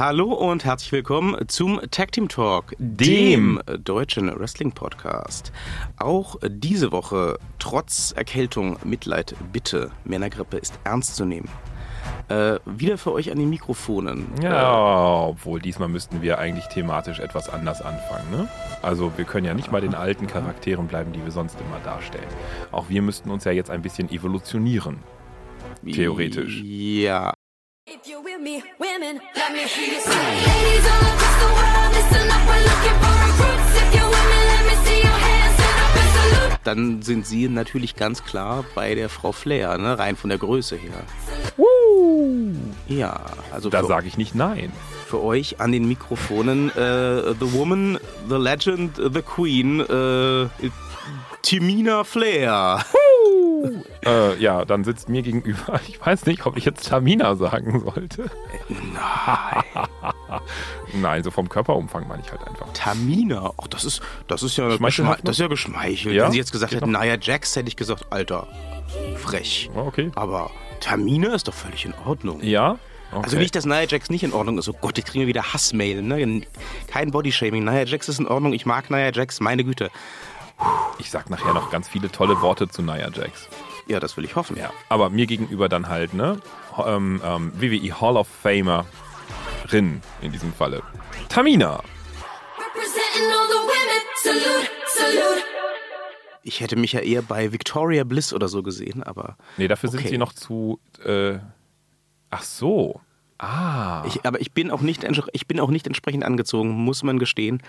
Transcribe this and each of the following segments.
Hallo und herzlich willkommen zum Tag Team Talk, dem deutschen Wrestling Podcast. Auch diese Woche, trotz Erkältung, Mitleid, bitte, Männergrippe ist ernst zu nehmen. Äh, wieder für euch an den Mikrofonen. Ja, obwohl diesmal müssten wir eigentlich thematisch etwas anders anfangen. Ne? Also wir können ja nicht mal den alten Charakteren bleiben, die wir sonst immer darstellen. Auch wir müssten uns ja jetzt ein bisschen evolutionieren. Theoretisch. Ja. Me, women, let me hear you say. Ladies all across the world, listen up, we're looking for recruits. If you're women, let me see your hands. Stand up and salute. Dann sind sie natürlich ganz klar bei der Frau Flair, ne? rein von der Größe her. Ja, also Da sage ich nicht nein. für euch an den Mikrofonen äh, The Woman, The Legend, The Queen, äh, Timina Flair. Äh, ja, dann sitzt mir gegenüber. Ich weiß nicht, ob ich jetzt Tamina sagen sollte. Nein. Nein, so vom Körperumfang meine ich halt einfach. Tamina, ach, das ist, das ist ja, Schmeichelhaft geschme das ist ja geschmeichelt. Ja? Wenn sie jetzt gesagt Geht hätten, Nia Jax, hätte ich gesagt, Alter, frech. Oh, Okay. Aber Tamina ist doch völlig in Ordnung. Ja? Okay. Also nicht, dass Nia Jax nicht in Ordnung ist. Oh Gott, ich kriege wieder Hassmail. Ne? Kein Bodyshaming. Nia Jax ist in Ordnung. Ich mag Nia Jax. Meine Güte. Ich sag nachher noch ganz viele tolle Worte zu Nia Jax. Ja, das will ich hoffen. Ja, aber mir gegenüber dann halt, ne? Ähm, ähm, WWE Hall of Famerin in diesem Falle. Tamina. Ich hätte mich ja eher bei Victoria Bliss oder so gesehen, aber. Nee, dafür sind Okay. sie noch zu. Äh, ach so. Ah. Ich, aber ich bin auch nicht ich bin auch nicht entsprechend angezogen, muss man gestehen.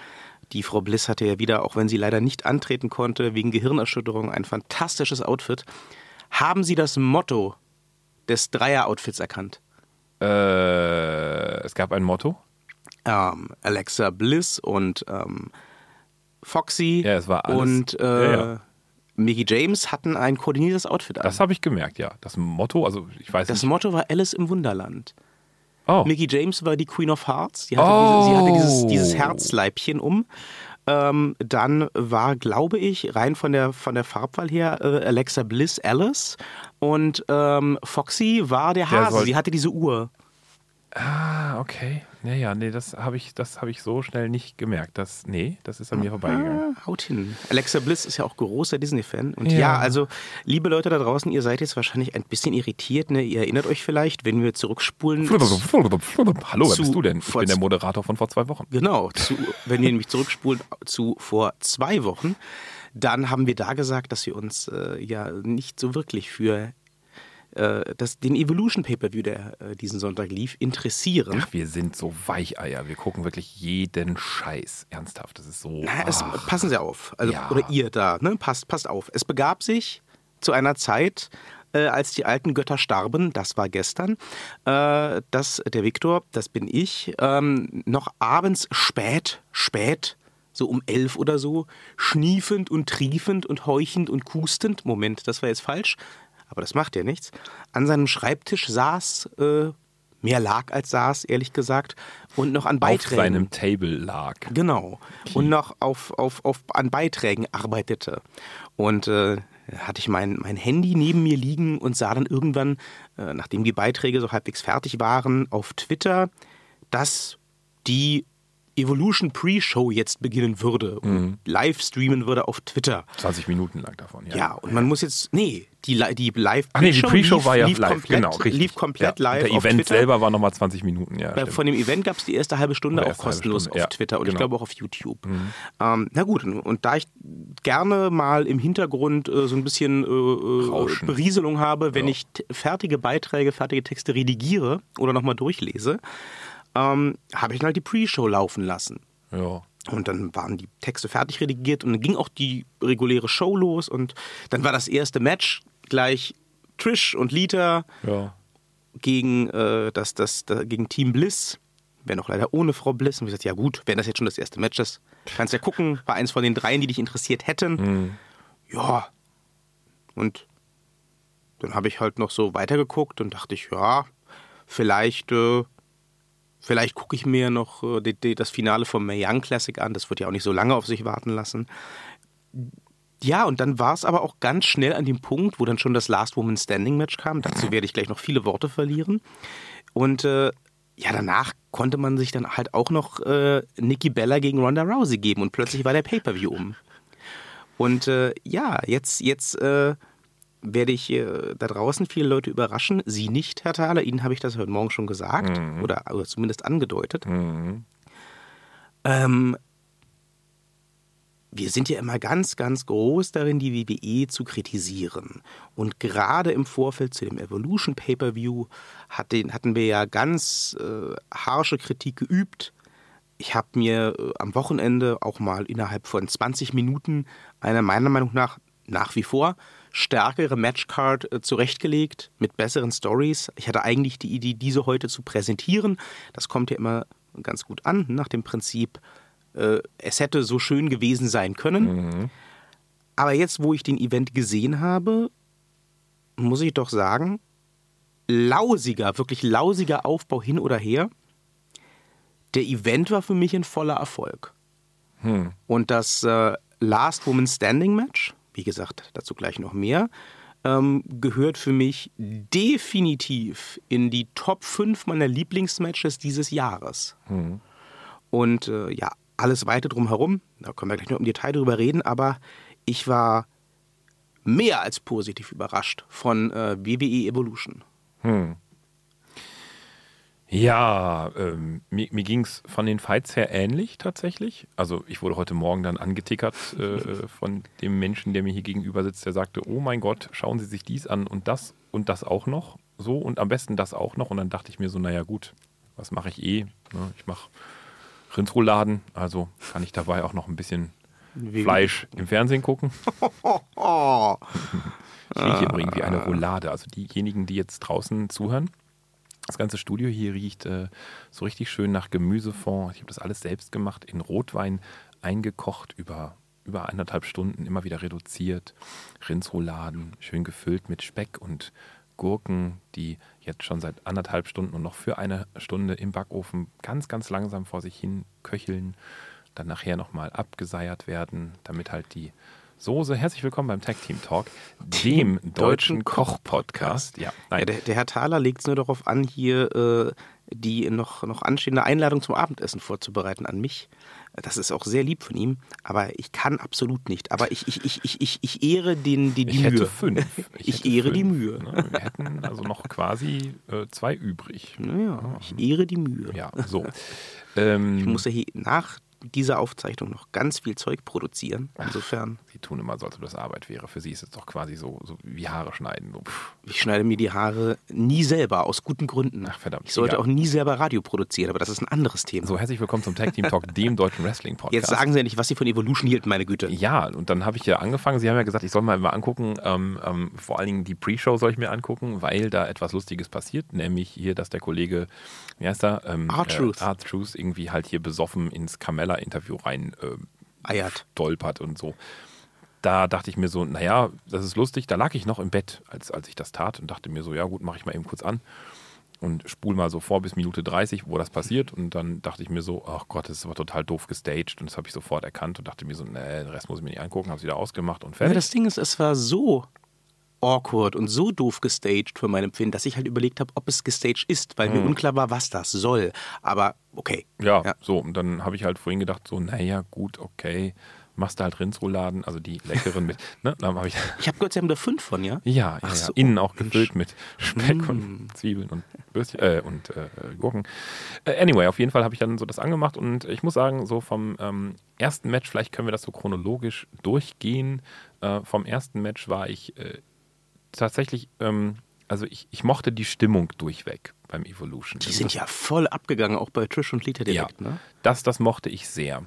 Die Frau Bliss hatte ja wieder, auch wenn sie leider nicht antreten konnte, wegen Gehirnerschütterung, ein fantastisches Outfit. Haben Sie das Motto des Dreier-Outfits erkannt? äh, es gab ein Motto. Ähm, Alexa Bliss und ähm, Foxy Ja, es war alles- und äh, Ja, ja. Mickey James hatten ein koordiniertes Outfit an. Das habe ich gemerkt, ja. Das Motto, also ich weiß Das nicht. Motto war Alice im Wunderland. Oh. Mickey James war die Queen of Hearts. Sie hatte, Oh. diese, sie hatte dieses, dieses Herzleibchen um. Ähm, dann war, glaube ich, rein von der, von der Farbwahl her äh, Alexa Bliss Alice. Und ähm, Foxy war der Der Hase. soll- sie hatte diese Uhr. Ah, okay. Naja, nee, das habe ich, das hab ich so schnell nicht gemerkt. Das, nee, das ist an mir vorbeigegangen. Ah, haut hin. Alexa Bliss ist ja auch großer Disney-Fan. Und ja. Ja. also, liebe Leute da draußen, ihr seid jetzt wahrscheinlich ein bisschen irritiert. Ne? Ihr erinnert euch vielleicht, wenn wir zurückspulen. Hallo, wer bist du denn? Ich bin der Moderator von vor zwei Wochen. Genau, zu, wenn wir nämlich zurückspulen zu vor zwei Wochen, dann haben wir da gesagt, dass wir uns äh, ja nicht so wirklich für äh, das, den Evolution Pay-Per-View, der äh, diesen Sonntag lief, interessieren. Ach, wir sind so Weicheier. Wir gucken wirklich jeden Scheiß. Ernsthaft, das ist so. Na, es, passen Sie auf, also, Ja. oder ihr da, ne? passt, passt auf. Es begab sich zu einer Zeit, äh, als die alten Götter starben, das war gestern, äh, dass der Viktor, das bin ich, ähm, noch abends spät, spät, so um elf oder so, schniefend und triefend und heuchend und kustend, Moment, das war jetzt falsch, aber das macht ja nichts, an seinem Schreibtisch saß, äh, mehr lag als saß, ehrlich gesagt, und noch an auf Beiträgen. seinem Table lag. Genau. Und noch auf, auf, auf, an Beiträgen arbeitete. Und äh, hatte ich mein, mein Handy neben mir liegen und sah dann irgendwann, äh, nachdem die Beiträge so halbwegs fertig waren, auf Twitter, dass die Evolution Pre-Show jetzt beginnen würde und live streamen würde auf Twitter. 20 Minuten lang davon, ja. Ja, und man muss jetzt, nee, die, die live Ach nee, die Pre-Show war ja lief live, komplett, genau, richtig. lief komplett ja. live Der Event Twitter. selber war nochmal 20 Minuten, ja. Stimmt. Von dem Event gab es die erste halbe Stunde auch erste halbe kostenlos Stunde, auf ja, Twitter und ich genau. glaube auch auf YouTube. Ähm, na gut, und, und da ich gerne mal im Hintergrund äh, so ein bisschen äh, äh. Berieselung habe, wenn Ja. ich fertige Beiträge, fertige Texte redigiere oder nochmal durchlese, ähm, habe ich dann halt die Pre-Show laufen lassen. ja. Und dann waren die Texte fertig redigiert und dann ging auch die reguläre Show los und dann war das erste Match gleich Trish und Lita Ja. gegen, äh, das, das, das, gegen Team Bliss. Wenn auch leider ohne Frau Bliss. Und ich gesagt, ja gut, wenn das jetzt schon das erste Match ist, kannst ja gucken. War eins von den dreien, die dich interessiert hätten. Ja. Und dann habe ich halt noch so weitergeguckt und dachte ich, ja, vielleicht, äh, vielleicht gucke ich mir noch äh, die, die, das Finale vom Mae Young Classic an. Das wird ja auch nicht so lange auf sich warten lassen. Ja, und dann war es aber auch ganz schnell an dem Punkt, wo dann schon das Last Woman Standing Match kam. Dazu werde ich gleich noch viele Worte verlieren. Und äh, ja, danach konnte man sich dann halt auch noch äh, Nikki Bella gegen Ronda Rousey geben und plötzlich war der Pay-Per-View um. Und äh, ja, jetzt, jetzt äh, werde ich äh, da draußen viele Leute überraschen. Sie nicht, Herr Thaler. Ihnen habe ich das heute Morgen schon gesagt oder, oder zumindest angedeutet. Ähm, wir sind ja immer ganz, ganz groß darin, die WWE zu kritisieren. Und gerade im Vorfeld zu dem Evolution Pay-Per-View hat hatten wir ja ganz äh, harsche Kritik geübt. Ich habe mir äh, am Wochenende auch mal innerhalb von 20 Minuten eine meiner Meinung nach nach wie vor stärkere Matchcard äh, zurechtgelegt mit besseren Stories. Ich hatte eigentlich die Idee, diese heute zu präsentieren. Das kommt ja immer ganz gut an, nach dem Prinzip, äh, es hätte so schön gewesen sein können. Aber jetzt, wo ich den Event gesehen habe, muss ich doch sagen, lausiger, wirklich lausiger Aufbau hin oder her. Der Event war für mich ein voller Erfolg. Und das äh, Last Woman Standing Match, wie gesagt, dazu gleich noch mehr, ähm, gehört für mich definitiv in die Top 5 meiner Lieblingsmatches dieses Jahres. Und äh, ja, alles weiter drumherum, da können wir gleich noch im Detail drüber reden, aber ich war mehr als positiv überrascht von äh, WWE Evolution. Ja, ähm, mir, mir ging es von den Fights her ähnlich tatsächlich. Also ich wurde heute Morgen dann angetickert äh, von dem Menschen, der mir hier gegenüber sitzt, der sagte, oh mein Gott, schauen Sie sich dies an und das und das auch noch. So und am besten das auch noch. Und dann dachte ich mir so, naja gut, was mache ich eh? Ne? Ich mache Rindsrouladen, also kann ich dabei auch noch ein bisschen Wie- Fleisch im Fernsehen gucken. Ich rieche übrigens wie eine Roulade. Also diejenigen, die jetzt draußen zuhören, das ganze Studio hier riecht äh, so richtig schön nach Gemüsefond. Ich habe das alles selbst gemacht, in Rotwein eingekocht über über eineinhalb Stunden, immer wieder reduziert. Rindsrouladen, schön gefüllt mit Speck und Gurken, die jetzt schon seit anderthalb Stunden und noch für eine Stunde im Backofen ganz, ganz langsam vor sich hin köcheln, dann nachher nochmal abgeseiert werden, damit halt die Soße. Herzlich willkommen beim Tag Team Talk, dem deutschen Koch-Podcast. Ja, Ja, nein, der, der Herr Thaler legt es nur darauf an, hier äh, die noch, noch anstehende Einladung zum Abendessen vorzubereiten an mich. Das ist auch sehr lieb von ihm, aber ich kann absolut nicht. Aber ich, ich, ich, ich, ich, ich ehre den, die, die ich Mühe. hätte fünf. Ich, hätte ehre die fünf, Mühe. Ne? Wir hätten also noch quasi äh, zwei übrig. Naja, ich ehre die Mühe. Ja, so. Ähm, Ich muss ja hier nach dieser Aufzeichnung noch ganz viel Zeug produzieren. Insofern, Sie tun immer so, als ob das Arbeit wäre. Für Sie ist es doch quasi so, so wie Haare schneiden. So, ich schneide mir die Haare nie selber, aus guten Gründen. Ach, verdammt, Ich sollte egal. auch nie selber Radio produzieren, aber das ist ein anderes Thema. So, herzlich willkommen zum Tag Team Talk, dem deutschen Wrestling Podcast. Jetzt sagen Sie ja nicht, was Sie von Evolution hielten, meine Güte. Ja, und dann habe ich ja angefangen. Sie haben ja gesagt, ich soll mal, mal angucken. Ähm, ähm, vor allen Dingen die Pre-Show soll ich mir angucken, weil da etwas Lustiges passiert. Nämlich hier, dass der Kollege, wie heißt er? Ähm, R-Truth. Äh, irgendwie halt hier besoffen ins Carmella-Interview rein äh, Eiert. stolpert und so. Da dachte ich mir so, naja, das ist lustig. Da lag ich noch im Bett, als, als ich das tat und dachte mir so, ja gut, mache ich mal eben kurz an und spul mal so vor bis Minute 30, wo das passiert. Und dann dachte ich mir so, ach Gott, das ist aber total doof gestaged. Und das habe ich sofort erkannt und dachte mir so, nee, den Rest muss ich mir nicht angucken, habe es wieder ausgemacht und Ja, fertig. das Ding ist, es war so awkward und so doof gestaged für mein Empfinden, dass ich halt überlegt habe, ob es gestaged ist, weil mir unklar war, was das soll. Aber okay. ja, Ja. so. Und dann habe ich halt vorhin gedacht, so, naja, gut, okay. Machst du halt Rindsrouladen, also die leckeren mit. Ne? Habe ich. Ich habe gehört, Sie haben da fünf von, ja? Ja, ja, Ach ja. so. innen auch gefüllt mit Speck und Zwiebeln und Würstchen äh, und äh, Gurken. Äh, anyway, auf jeden Fall habe ich dann so das angemacht und ich muss sagen, so vom ähm, ersten Match, vielleicht können wir das so chronologisch durchgehen. Äh, vom ersten Match war ich äh, tatsächlich, ähm, also ich, ich mochte die Stimmung durchweg beim Evolution. Die sind ja voll abgegangen, auch bei Trish und Lita direkt, ja, ne? das, das mochte ich sehr.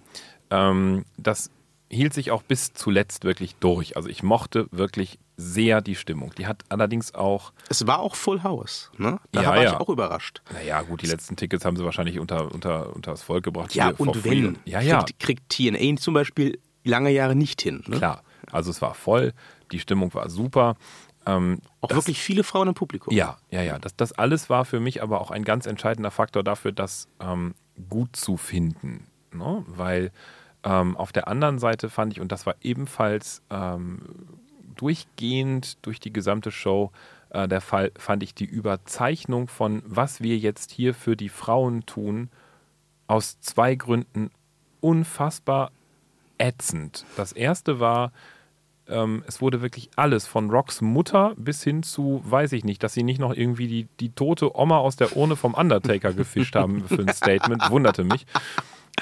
Ähm, das hielt sich auch bis zuletzt wirklich durch. Also ich mochte wirklich sehr die Stimmung. Die hat allerdings auch Es war auch Full House, ne? Da Ja, war ich ja. auch überrascht. Naja, gut, die letzten Tickets haben sie wahrscheinlich unter, unter, unter das Volk gebracht. Ja, und wenn, Ja, ja, Kriegt, kriegt TNA zum Beispiel lange Jahre nicht hin. Ne? klar. Also es war voll, die Stimmung war super. Ähm, Auch das, wirklich viele Frauen im Publikum. Ja, ja, ja. Das, das alles war für mich aber auch ein ganz entscheidender Faktor dafür, das ähm, gut zu finden. Ne? Weil ähm, auf der anderen Seite fand ich, und das war ebenfalls ähm, durchgehend durch die gesamte Show äh, der Fall, fand ich die Überzeichnung von, was wir jetzt hier für die Frauen tun, aus zwei Gründen unfassbar ätzend. Das erste war, ähm, es wurde wirklich alles von Rocks Mutter bis hin zu, weiß ich nicht, dass sie nicht noch irgendwie die, die tote Oma aus der Urne vom Undertaker gefischt haben für ein Statement, wunderte mich.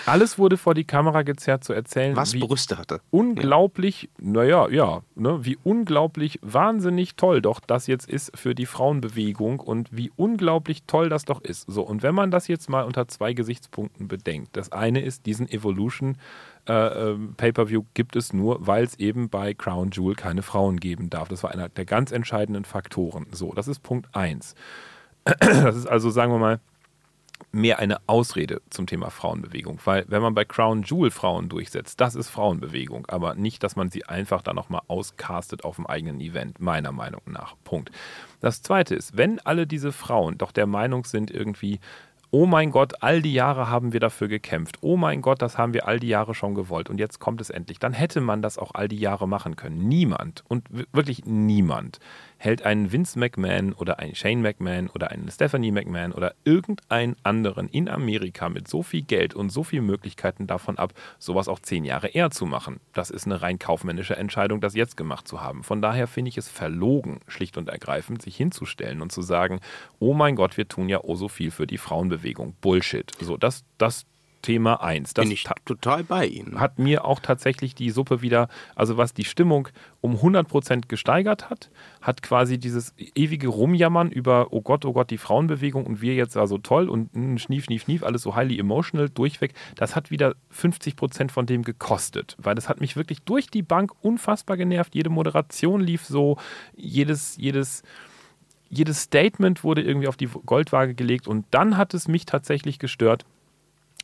Alles wurde vor die Kamera gezerrt zu erzählen, Was wie Brüste hatte. unglaublich, naja, ja, ne, wie unglaublich wahnsinnig toll doch das jetzt ist für die Frauenbewegung und wie unglaublich toll das doch ist. So, und wenn man das jetzt mal unter zwei Gesichtspunkten bedenkt, das eine ist, diesen Evolution äh, ähm, Pay-Per-View gibt es nur, weil es eben bei Crown Jewel keine Frauen geben darf. Das war einer der ganz entscheidenden Faktoren. So, das ist Punkt eins. Das ist also, sagen wir mal, mehr eine Ausrede zum Thema Frauenbewegung. Weil wenn man bei Crown Jewel Frauen durchsetzt, das ist Frauenbewegung, aber nicht, dass man sie einfach dann nochmal auscastet auf dem eigenen Event, meiner Meinung nach. Punkt. Das Zweite ist, wenn alle diese Frauen doch der Meinung sind, irgendwie, oh mein Gott, all die Jahre haben wir dafür gekämpft, oh mein Gott, das haben wir all die Jahre schon gewollt und jetzt kommt es endlich, dann hätte man das auch all die Jahre machen können. Niemand und wirklich niemand hält einen Vince McMahon oder einen Shane McMahon oder einen Stephanie McMahon oder irgendeinen anderen in Amerika mit so viel Geld und so vielen Möglichkeiten davon ab, sowas auch zehn Jahre eher zu machen. Das ist eine rein kaufmännische Entscheidung, das jetzt gemacht zu haben. Von daher finde ich es verlogen, schlicht und ergreifend, sich hinzustellen und zu sagen, oh mein Gott, wir tun ja oh so viel für die Frauenbewegung. Bullshit. So, das, das Thema eins. Das Bin ich ta- total bei Ihnen. hat mir auch tatsächlich die Suppe wieder, also was die Stimmung um 100% gesteigert hat, hat quasi dieses ewige Rumjammern über, oh Gott, oh Gott, die Frauenbewegung und wir jetzt war so toll und mm, schnief, schnief, schnief, alles so highly emotional durchweg, das hat wieder 50% von dem gekostet, weil das hat mich wirklich durch die Bank unfassbar genervt. Jede Moderation lief so, jedes, jedes, jedes Statement wurde irgendwie auf die Goldwaage gelegt und dann hat es mich tatsächlich gestört,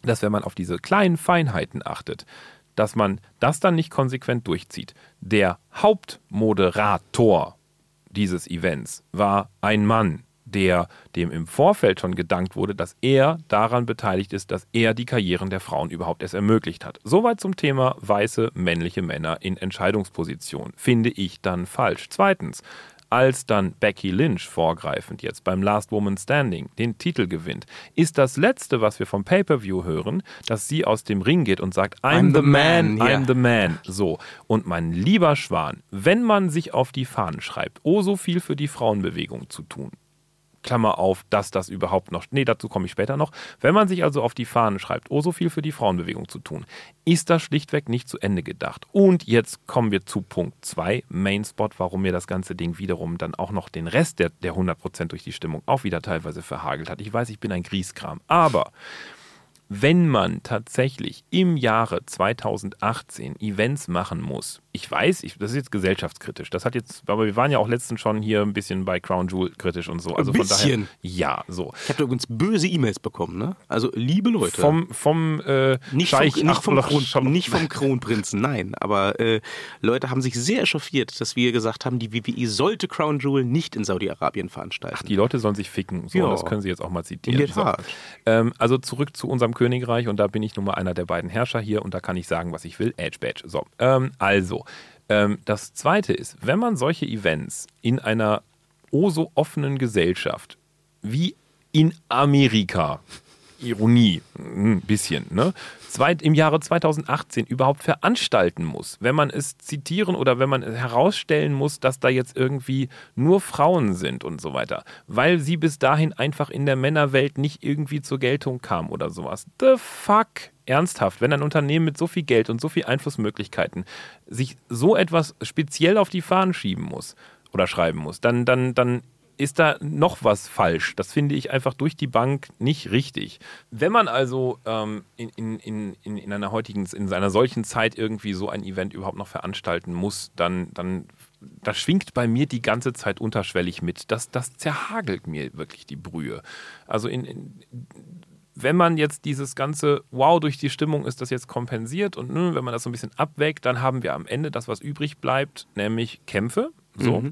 dass wenn man auf diese kleinen Feinheiten achtet, dass man das dann nicht konsequent durchzieht. Der Hauptmoderator dieses Events war ein Mann, der dem im Vorfeld schon gedankt wurde, dass er daran beteiligt ist, dass er die Karrieren der Frauen überhaupt erst ermöglicht hat. Soweit zum Thema weiße männliche Männer in Entscheidungspositionen. Finde ich dann falsch. Zweitens, als dann Becky Lynch vorgreifend jetzt beim Last Woman Standing den Titel gewinnt, ist das letzte, was wir vom Pay-per-View hören, dass sie aus dem Ring geht und sagt, I'm, the, man, ja. I'm the man. So. Und mein lieber Schwan, wenn man sich auf die Fahnen schreibt, oh so viel für die Frauenbewegung zu tun, Klammer auf, dass das überhaupt noch, nee, dazu komme ich später noch. Wenn man sich also auf die Fahnen schreibt, oh, so viel für die Frauenbewegung zu tun, ist das schlichtweg nicht zu Ende gedacht. Und jetzt kommen wir zu Punkt 2, Mainspot, warum mir das ganze Ding wiederum dann auch noch den Rest der, der 100% durch die Stimmung auch wieder teilweise verhagelt hat. Ich weiß, ich bin ein Grieskram, aber wenn man tatsächlich im Jahre 2018 Events machen muss, ich weiß, ich, das ist jetzt gesellschaftskritisch, das hat jetzt, aber wir waren ja auch letztens schon hier ein bisschen bei Crown Jewel kritisch und so. Also von bisschen? daher, ja, so. Ich habe übrigens böse E-Mails bekommen, ne? Also liebe Leute. Vom, vom äh, nicht, vom, Scheich nicht, vom Kron, nicht vom Kronprinzen, nein. Aber äh, Leute haben sich sehr echauffiert, dass wir gesagt haben, die WWE sollte Crown Jewel nicht in Saudi-Arabien veranstalten. Die Leute sollen sich ficken. So, Ja. das können sie jetzt auch mal zitieren. In der Tat. So. Ähm, also zurück zu unserem Königreich und da bin ich nun mal einer der beiden Herrscher hier und da kann ich sagen, was ich will. Edge Badge. So, ähm, also, ähm, das zweite ist, wenn man solche Events in einer oh so offenen Gesellschaft wie in Amerika, Ironie, ein bisschen, ne? Zweit, im Jahre 2018 überhaupt veranstalten muss, wenn man es zitieren oder wenn man herausstellen muss, dass da jetzt irgendwie nur Frauen sind und so weiter, weil sie bis dahin einfach in der Männerwelt nicht irgendwie zur Geltung kam oder sowas. The fuck? Ernsthaft, wenn ein Unternehmen mit so viel Geld und so viel Einflussmöglichkeiten sich so etwas speziell auf die Fahnen schieben muss oder schreiben muss, dann, dann, dann ist da noch was falsch. Das finde ich einfach durch die Bank nicht richtig. Wenn man also ähm, in, in, in, in, in einer heutigen, in einer solchen Zeit irgendwie so ein Event überhaupt noch veranstalten muss, dann, dann das schwingt bei mir die ganze Zeit unterschwellig mit. Das, das zerhagelt mir wirklich die Brühe. Also in, in wenn man jetzt dieses ganze Wow durch die Stimmung ist das jetzt kompensiert und ne, wenn man das so ein bisschen abwägt, dann haben wir am Ende das, was übrig bleibt, nämlich Kämpfe. So.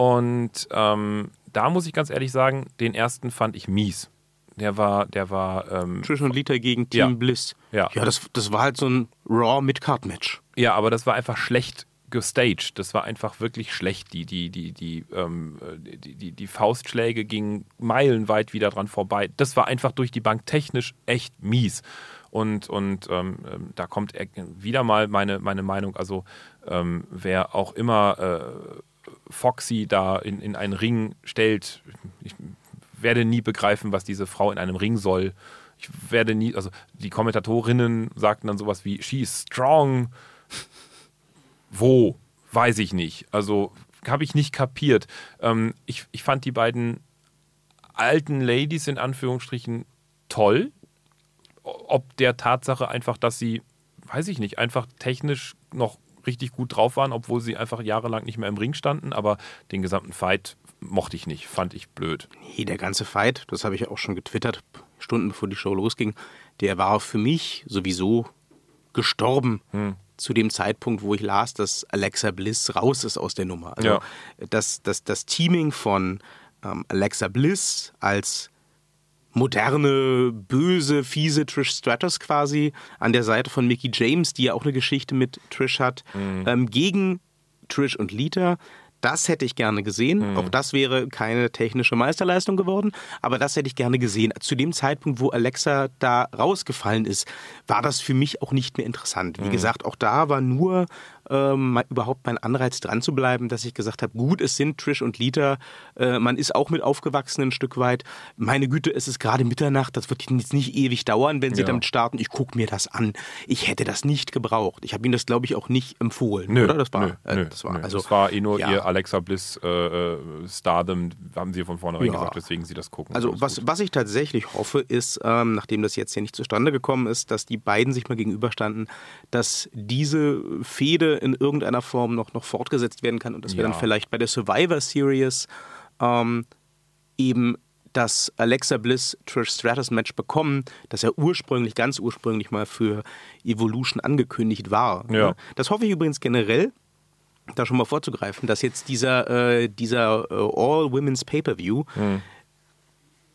Und ähm, da muss ich ganz ehrlich sagen, den ersten fand ich mies. Der war, der war, ähm, Trish und Lita gegen Team Ja. Bliss. Ja. ja das, das war halt so ein Raw Mid-Card-Match. ja, aber das war einfach schlecht gestaged. Das war einfach wirklich schlecht. Die, die, die, die, ähm, die, die, die Faustschläge gingen meilenweit wieder dran vorbei. Das war einfach durch die Bank technisch echt mies. Und, und ähm, ähm, da kommt er- wieder mal meine, meine Meinung, also ähm, wer auch immer äh, Foxy da in, in einen Ring stellt, ich werde nie begreifen, was diese Frau in einem Ring soll. Ich werde nie, also die Kommentatorinnen sagten dann sowas wie, she's strong. Wo? Weiß ich nicht. Also habe ich nicht kapiert. Ähm, ich, ich fand die beiden alten Ladies in Anführungsstrichen toll. Ob der Tatsache einfach, dass sie, weiß ich nicht, einfach technisch noch richtig gut drauf waren, obwohl sie einfach jahrelang nicht mehr im Ring standen. Aber den gesamten Fight mochte ich nicht, fand ich blöd. Nee, der ganze Fight, das habe ich auch schon getwittert, Stunden bevor die Show losging, der war für mich sowieso gestorben zu dem Zeitpunkt, wo ich las, dass Alexa Bliss raus ist aus der Nummer. Also Ja. das, das, das Teaming von ähm, Alexa Bliss als moderne, böse, fiese Trish Stratus quasi an der Seite von Mickey James, die ja auch eine Geschichte mit Trish hat, ähm, gegen Trish und Lita. Das hätte ich gerne gesehen. Auch das wäre keine technische Meisterleistung geworden, aber das hätte ich gerne gesehen. Zu dem Zeitpunkt, wo Alexa da rausgefallen ist, war das für mich auch nicht mehr interessant. Wie gesagt, auch da war nur ähm, überhaupt mein Anreiz dran zu bleiben, dass ich gesagt habe, gut, es sind Trish und Lita, äh, man ist auch mit aufgewachsen ein Stück weit. Meine Güte, es ist gerade Mitternacht, das wird jetzt nicht ewig dauern, wenn sie Ja. damit starten. Ich gucke mir das an. Ich hätte das nicht gebraucht. Ich habe ihnen das, glaube ich, auch nicht empfohlen. Nö, oder? Das war, nö, äh, das war, nö. also, das war eh nur ja. ihr Alexa Bliss äh, äh, Stardom, haben sie von vornherein Ja. gesagt, weswegen sie das gucken. Also was, gut. was ich tatsächlich hoffe, ist, ähm, nachdem das jetzt hier nicht zustande gekommen ist, dass die beiden sich mal gegenüberstanden, dass diese Fehde in irgendeiner Form noch, noch fortgesetzt werden kann und dass wir Ja. dann vielleicht bei der Survivor Series ähm, eben das Alexa Bliss Trish Stratus Match bekommen, das ja ursprünglich, ganz ursprünglich mal für Evolution angekündigt war. Ja. Ne? Das hoffe ich übrigens generell, da schon mal vorzugreifen, dass jetzt dieser, äh, dieser äh, All-Women's Pay-Per-View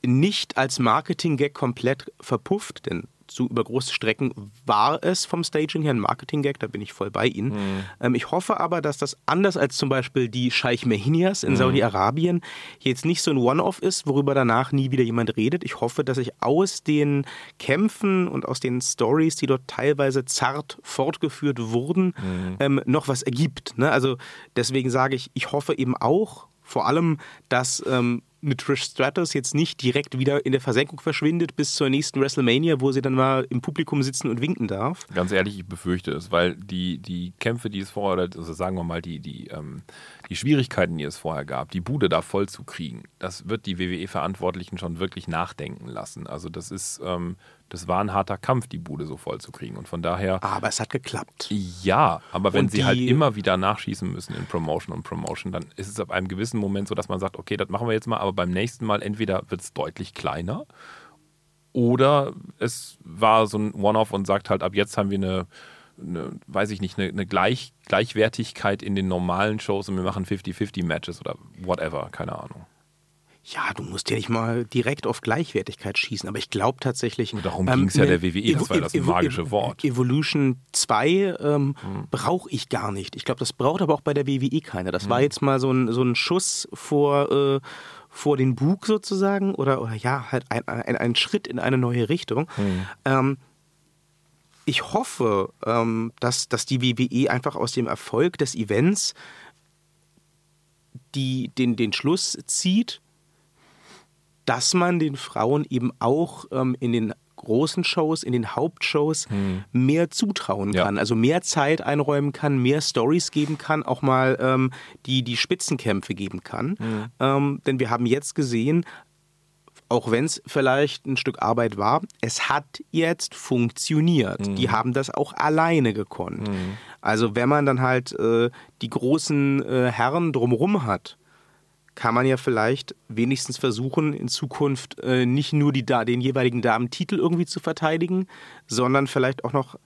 nicht als Marketing-Gag komplett verpufft, denn zu über große Strecken war es vom Staging her ein Marketing-Gag, da bin ich voll bei Ihnen. Ähm, ich hoffe aber, dass das anders als zum Beispiel die Scheich Mehinias in Saudi-Arabien jetzt nicht so ein One-Off ist, worüber danach nie wieder jemand redet. Ich hoffe, dass sich aus den Kämpfen und aus den Stories, die dort teilweise zart fortgeführt wurden, ähm, noch was ergibt. Ne? Also deswegen sage ich, ich hoffe eben auch, vor allem, dass ähm, eine Trish Stratus jetzt nicht direkt wieder in der Versenkung verschwindet bis zur nächsten WrestleMania, wo sie dann mal im Publikum sitzen und winken darf. Ganz ehrlich, ich befürchte es, weil die, die Kämpfe, die es vorher, oder also sagen wir mal, die, die, ähm, die Schwierigkeiten, die es vorher gab, die Bude da voll zu kriegen, das wird die WWE-Verantwortlichen schon wirklich nachdenken lassen. Also das ist, ähm, das war ein harter Kampf, die Bude so voll zu kriegen. Und von daher, Aber es hat geklappt. ja, aber wenn Und sie halt immer wieder nachschießen müssen in Promotion und Promotion, dann ist es ab einem gewissen Moment so, dass man sagt, okay, das machen wir jetzt mal, aber beim nächsten Mal entweder wird es deutlich kleiner oder es war so ein One-Off und sagt halt, ab jetzt haben wir eine, eine weiß ich nicht, eine, eine Gleich, Gleichwertigkeit in den normalen Shows und wir machen 50-50-Matches oder whatever, keine Ahnung. Ja, du musst ja nicht mal direkt auf Gleichwertigkeit schießen, aber ich glaube tatsächlich. Und darum ging's ja der WWE, das Evo- war ja das Evo- magische Wort. Hm. Evolution 2 ähm, brauche ich gar nicht. Ich glaube, das braucht aber auch bei der WWE keiner. Das Hm. war jetzt mal so ein, so ein Schuss vor, äh, vor den Bug sozusagen oder, oder ja, halt ein, ein, ein Schritt in eine neue Richtung. Hm. Ähm, ich hoffe, ähm, dass, dass die WWE einfach aus dem Erfolg des Events die, den, den Schluss zieht, dass man den Frauen eben auch ähm, in den großen Shows, in den Hauptshows mehr zutrauen Ja. kann, also mehr Zeit einräumen kann, mehr Stories geben kann, auch mal ähm, die, die Spitzenkämpfe geben kann. Ähm, denn wir haben jetzt gesehen, auch wenn es vielleicht ein Stück Arbeit war, es hat jetzt funktioniert. Die haben das auch alleine gekonnt. Also wenn man dann halt äh, die großen äh, Herren drumherum hat, kann man ja vielleicht wenigstens versuchen, in Zukunft äh, nicht nur die, den jeweiligen Damentitel irgendwie zu verteidigen, sondern vielleicht auch noch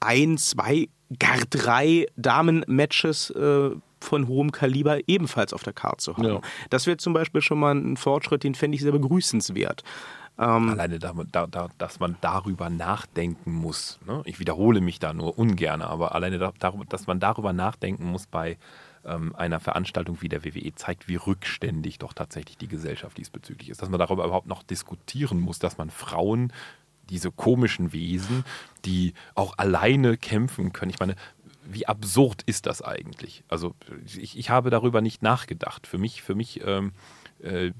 ein, zwei, gar drei Damen-Matches äh, von hohem Kaliber ebenfalls auf der Karte zu haben. Ja. Das wäre zum Beispiel schon mal ein Fortschritt, den fände ich sehr begrüßenswert. Alleine, da, da, da, dass man darüber nachdenken muss. Ne? Ich wiederhole mich da nur ungern, aber alleine, da, dass man darüber nachdenken muss bei ähm, einer Veranstaltung wie der WWE, zeigt, wie rückständig doch tatsächlich die Gesellschaft diesbezüglich ist. Dass man darüber überhaupt noch diskutieren muss, dass man Frauen, diese komischen Wesen, die auch alleine kämpfen können. Ich meine, wie absurd ist das eigentlich? Also ich, ich habe darüber nicht nachgedacht. Für mich, für mich ähm, äh,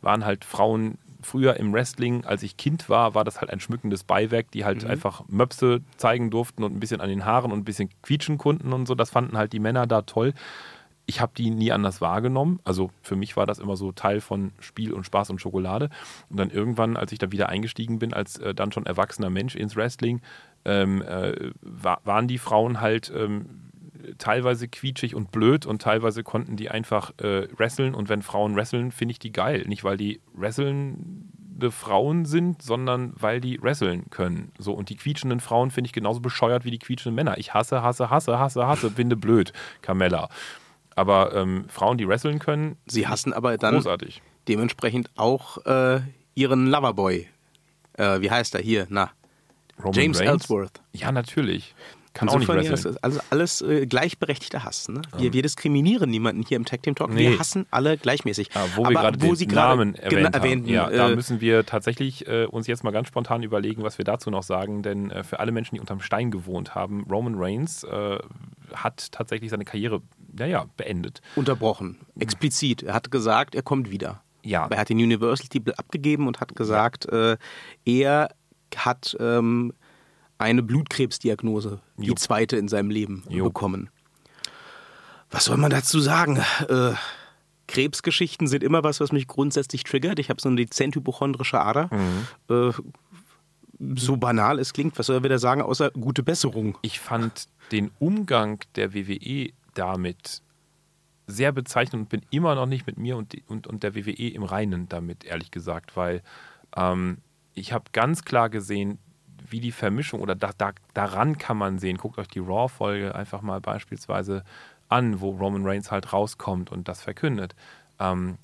waren halt Frauen früher im Wrestling, als ich Kind war, war das halt ein schmückendes Beiwerk, die halt einfach Möpse zeigen durften und ein bisschen an den Haaren und ein bisschen quietschen konnten und so. Das fanden halt die Männer da toll. Ich habe die nie anders wahrgenommen. Also für mich war das immer so Teil von Spiel und Spaß und Schokolade. Und dann irgendwann, als ich da wieder eingestiegen bin, als äh, dann schon erwachsener Mensch ins Wrestling, ähm, äh, wa waren die Frauen halt ähm, teilweise quietschig und blöd und teilweise konnten die einfach äh, wresteln. Und wenn Frauen wresteln, finde ich die geil. Nicht, weil die wrestelnde Frauen sind, sondern weil die wresteln können. So, und die quietschenden Frauen finde ich genauso bescheuert wie die quietschenden Männer. Ich hasse, hasse, hasse, hasse, hasse, finde blöd, Carmella. Aber ähm, Frauen, die wresteln können, Sie hassen aber dann großartig. dementsprechend auch äh, ihren Loverboy. Äh, wie heißt er hier? Na, Roman James Reigns? Ellsworth. Ja, natürlich. Kann auch nicht ja, wresteln. das ist alles, alles äh, gleichberechtigter Hass. Ne? Wir, wir diskriminieren niemanden hier im Tag Team Talk. Nee. Wir hassen alle gleichmäßig. Ah, wo Aber wir gerade wo den Sie gerade Namen gena- erwähnt haben. erwähnten, ja, da äh, müssen wir tatsächlich äh, uns jetzt mal ganz spontan überlegen, was wir dazu noch sagen. Denn äh, für alle Menschen, die unterm Stein gewohnt haben, Roman Reigns äh, hat tatsächlich seine Karriere naja, beendet. unterbrochen. Explizit. Er hat gesagt, er kommt wieder. Ja. Aber er hat den Universal-Titel abgegeben und hat gesagt, er hat ähm, eine Blutkrebsdiagnose, die Jo. zweite in seinem Leben Jo. bekommen. Was soll man dazu sagen? Äh, Krebsgeschichten sind immer was, was mich grundsätzlich triggert. Ich habe so eine dezent hypochondrische Ader. Äh, so banal es klingt, was soll er wieder sagen, außer gute Besserung? Ich fand den Umgang der WWE damit sehr bezeichnend und bin immer noch nicht mit mir und, und, und der WWE im Reinen damit, ehrlich gesagt, weil ähm, ich habe ganz klar gesehen, wie die Vermischung oder da, da, daran kann man sehen, guckt euch die Raw-Folge einfach mal beispielsweise an, wo Roman Reigns halt rauskommt und das verkündet. Ähm,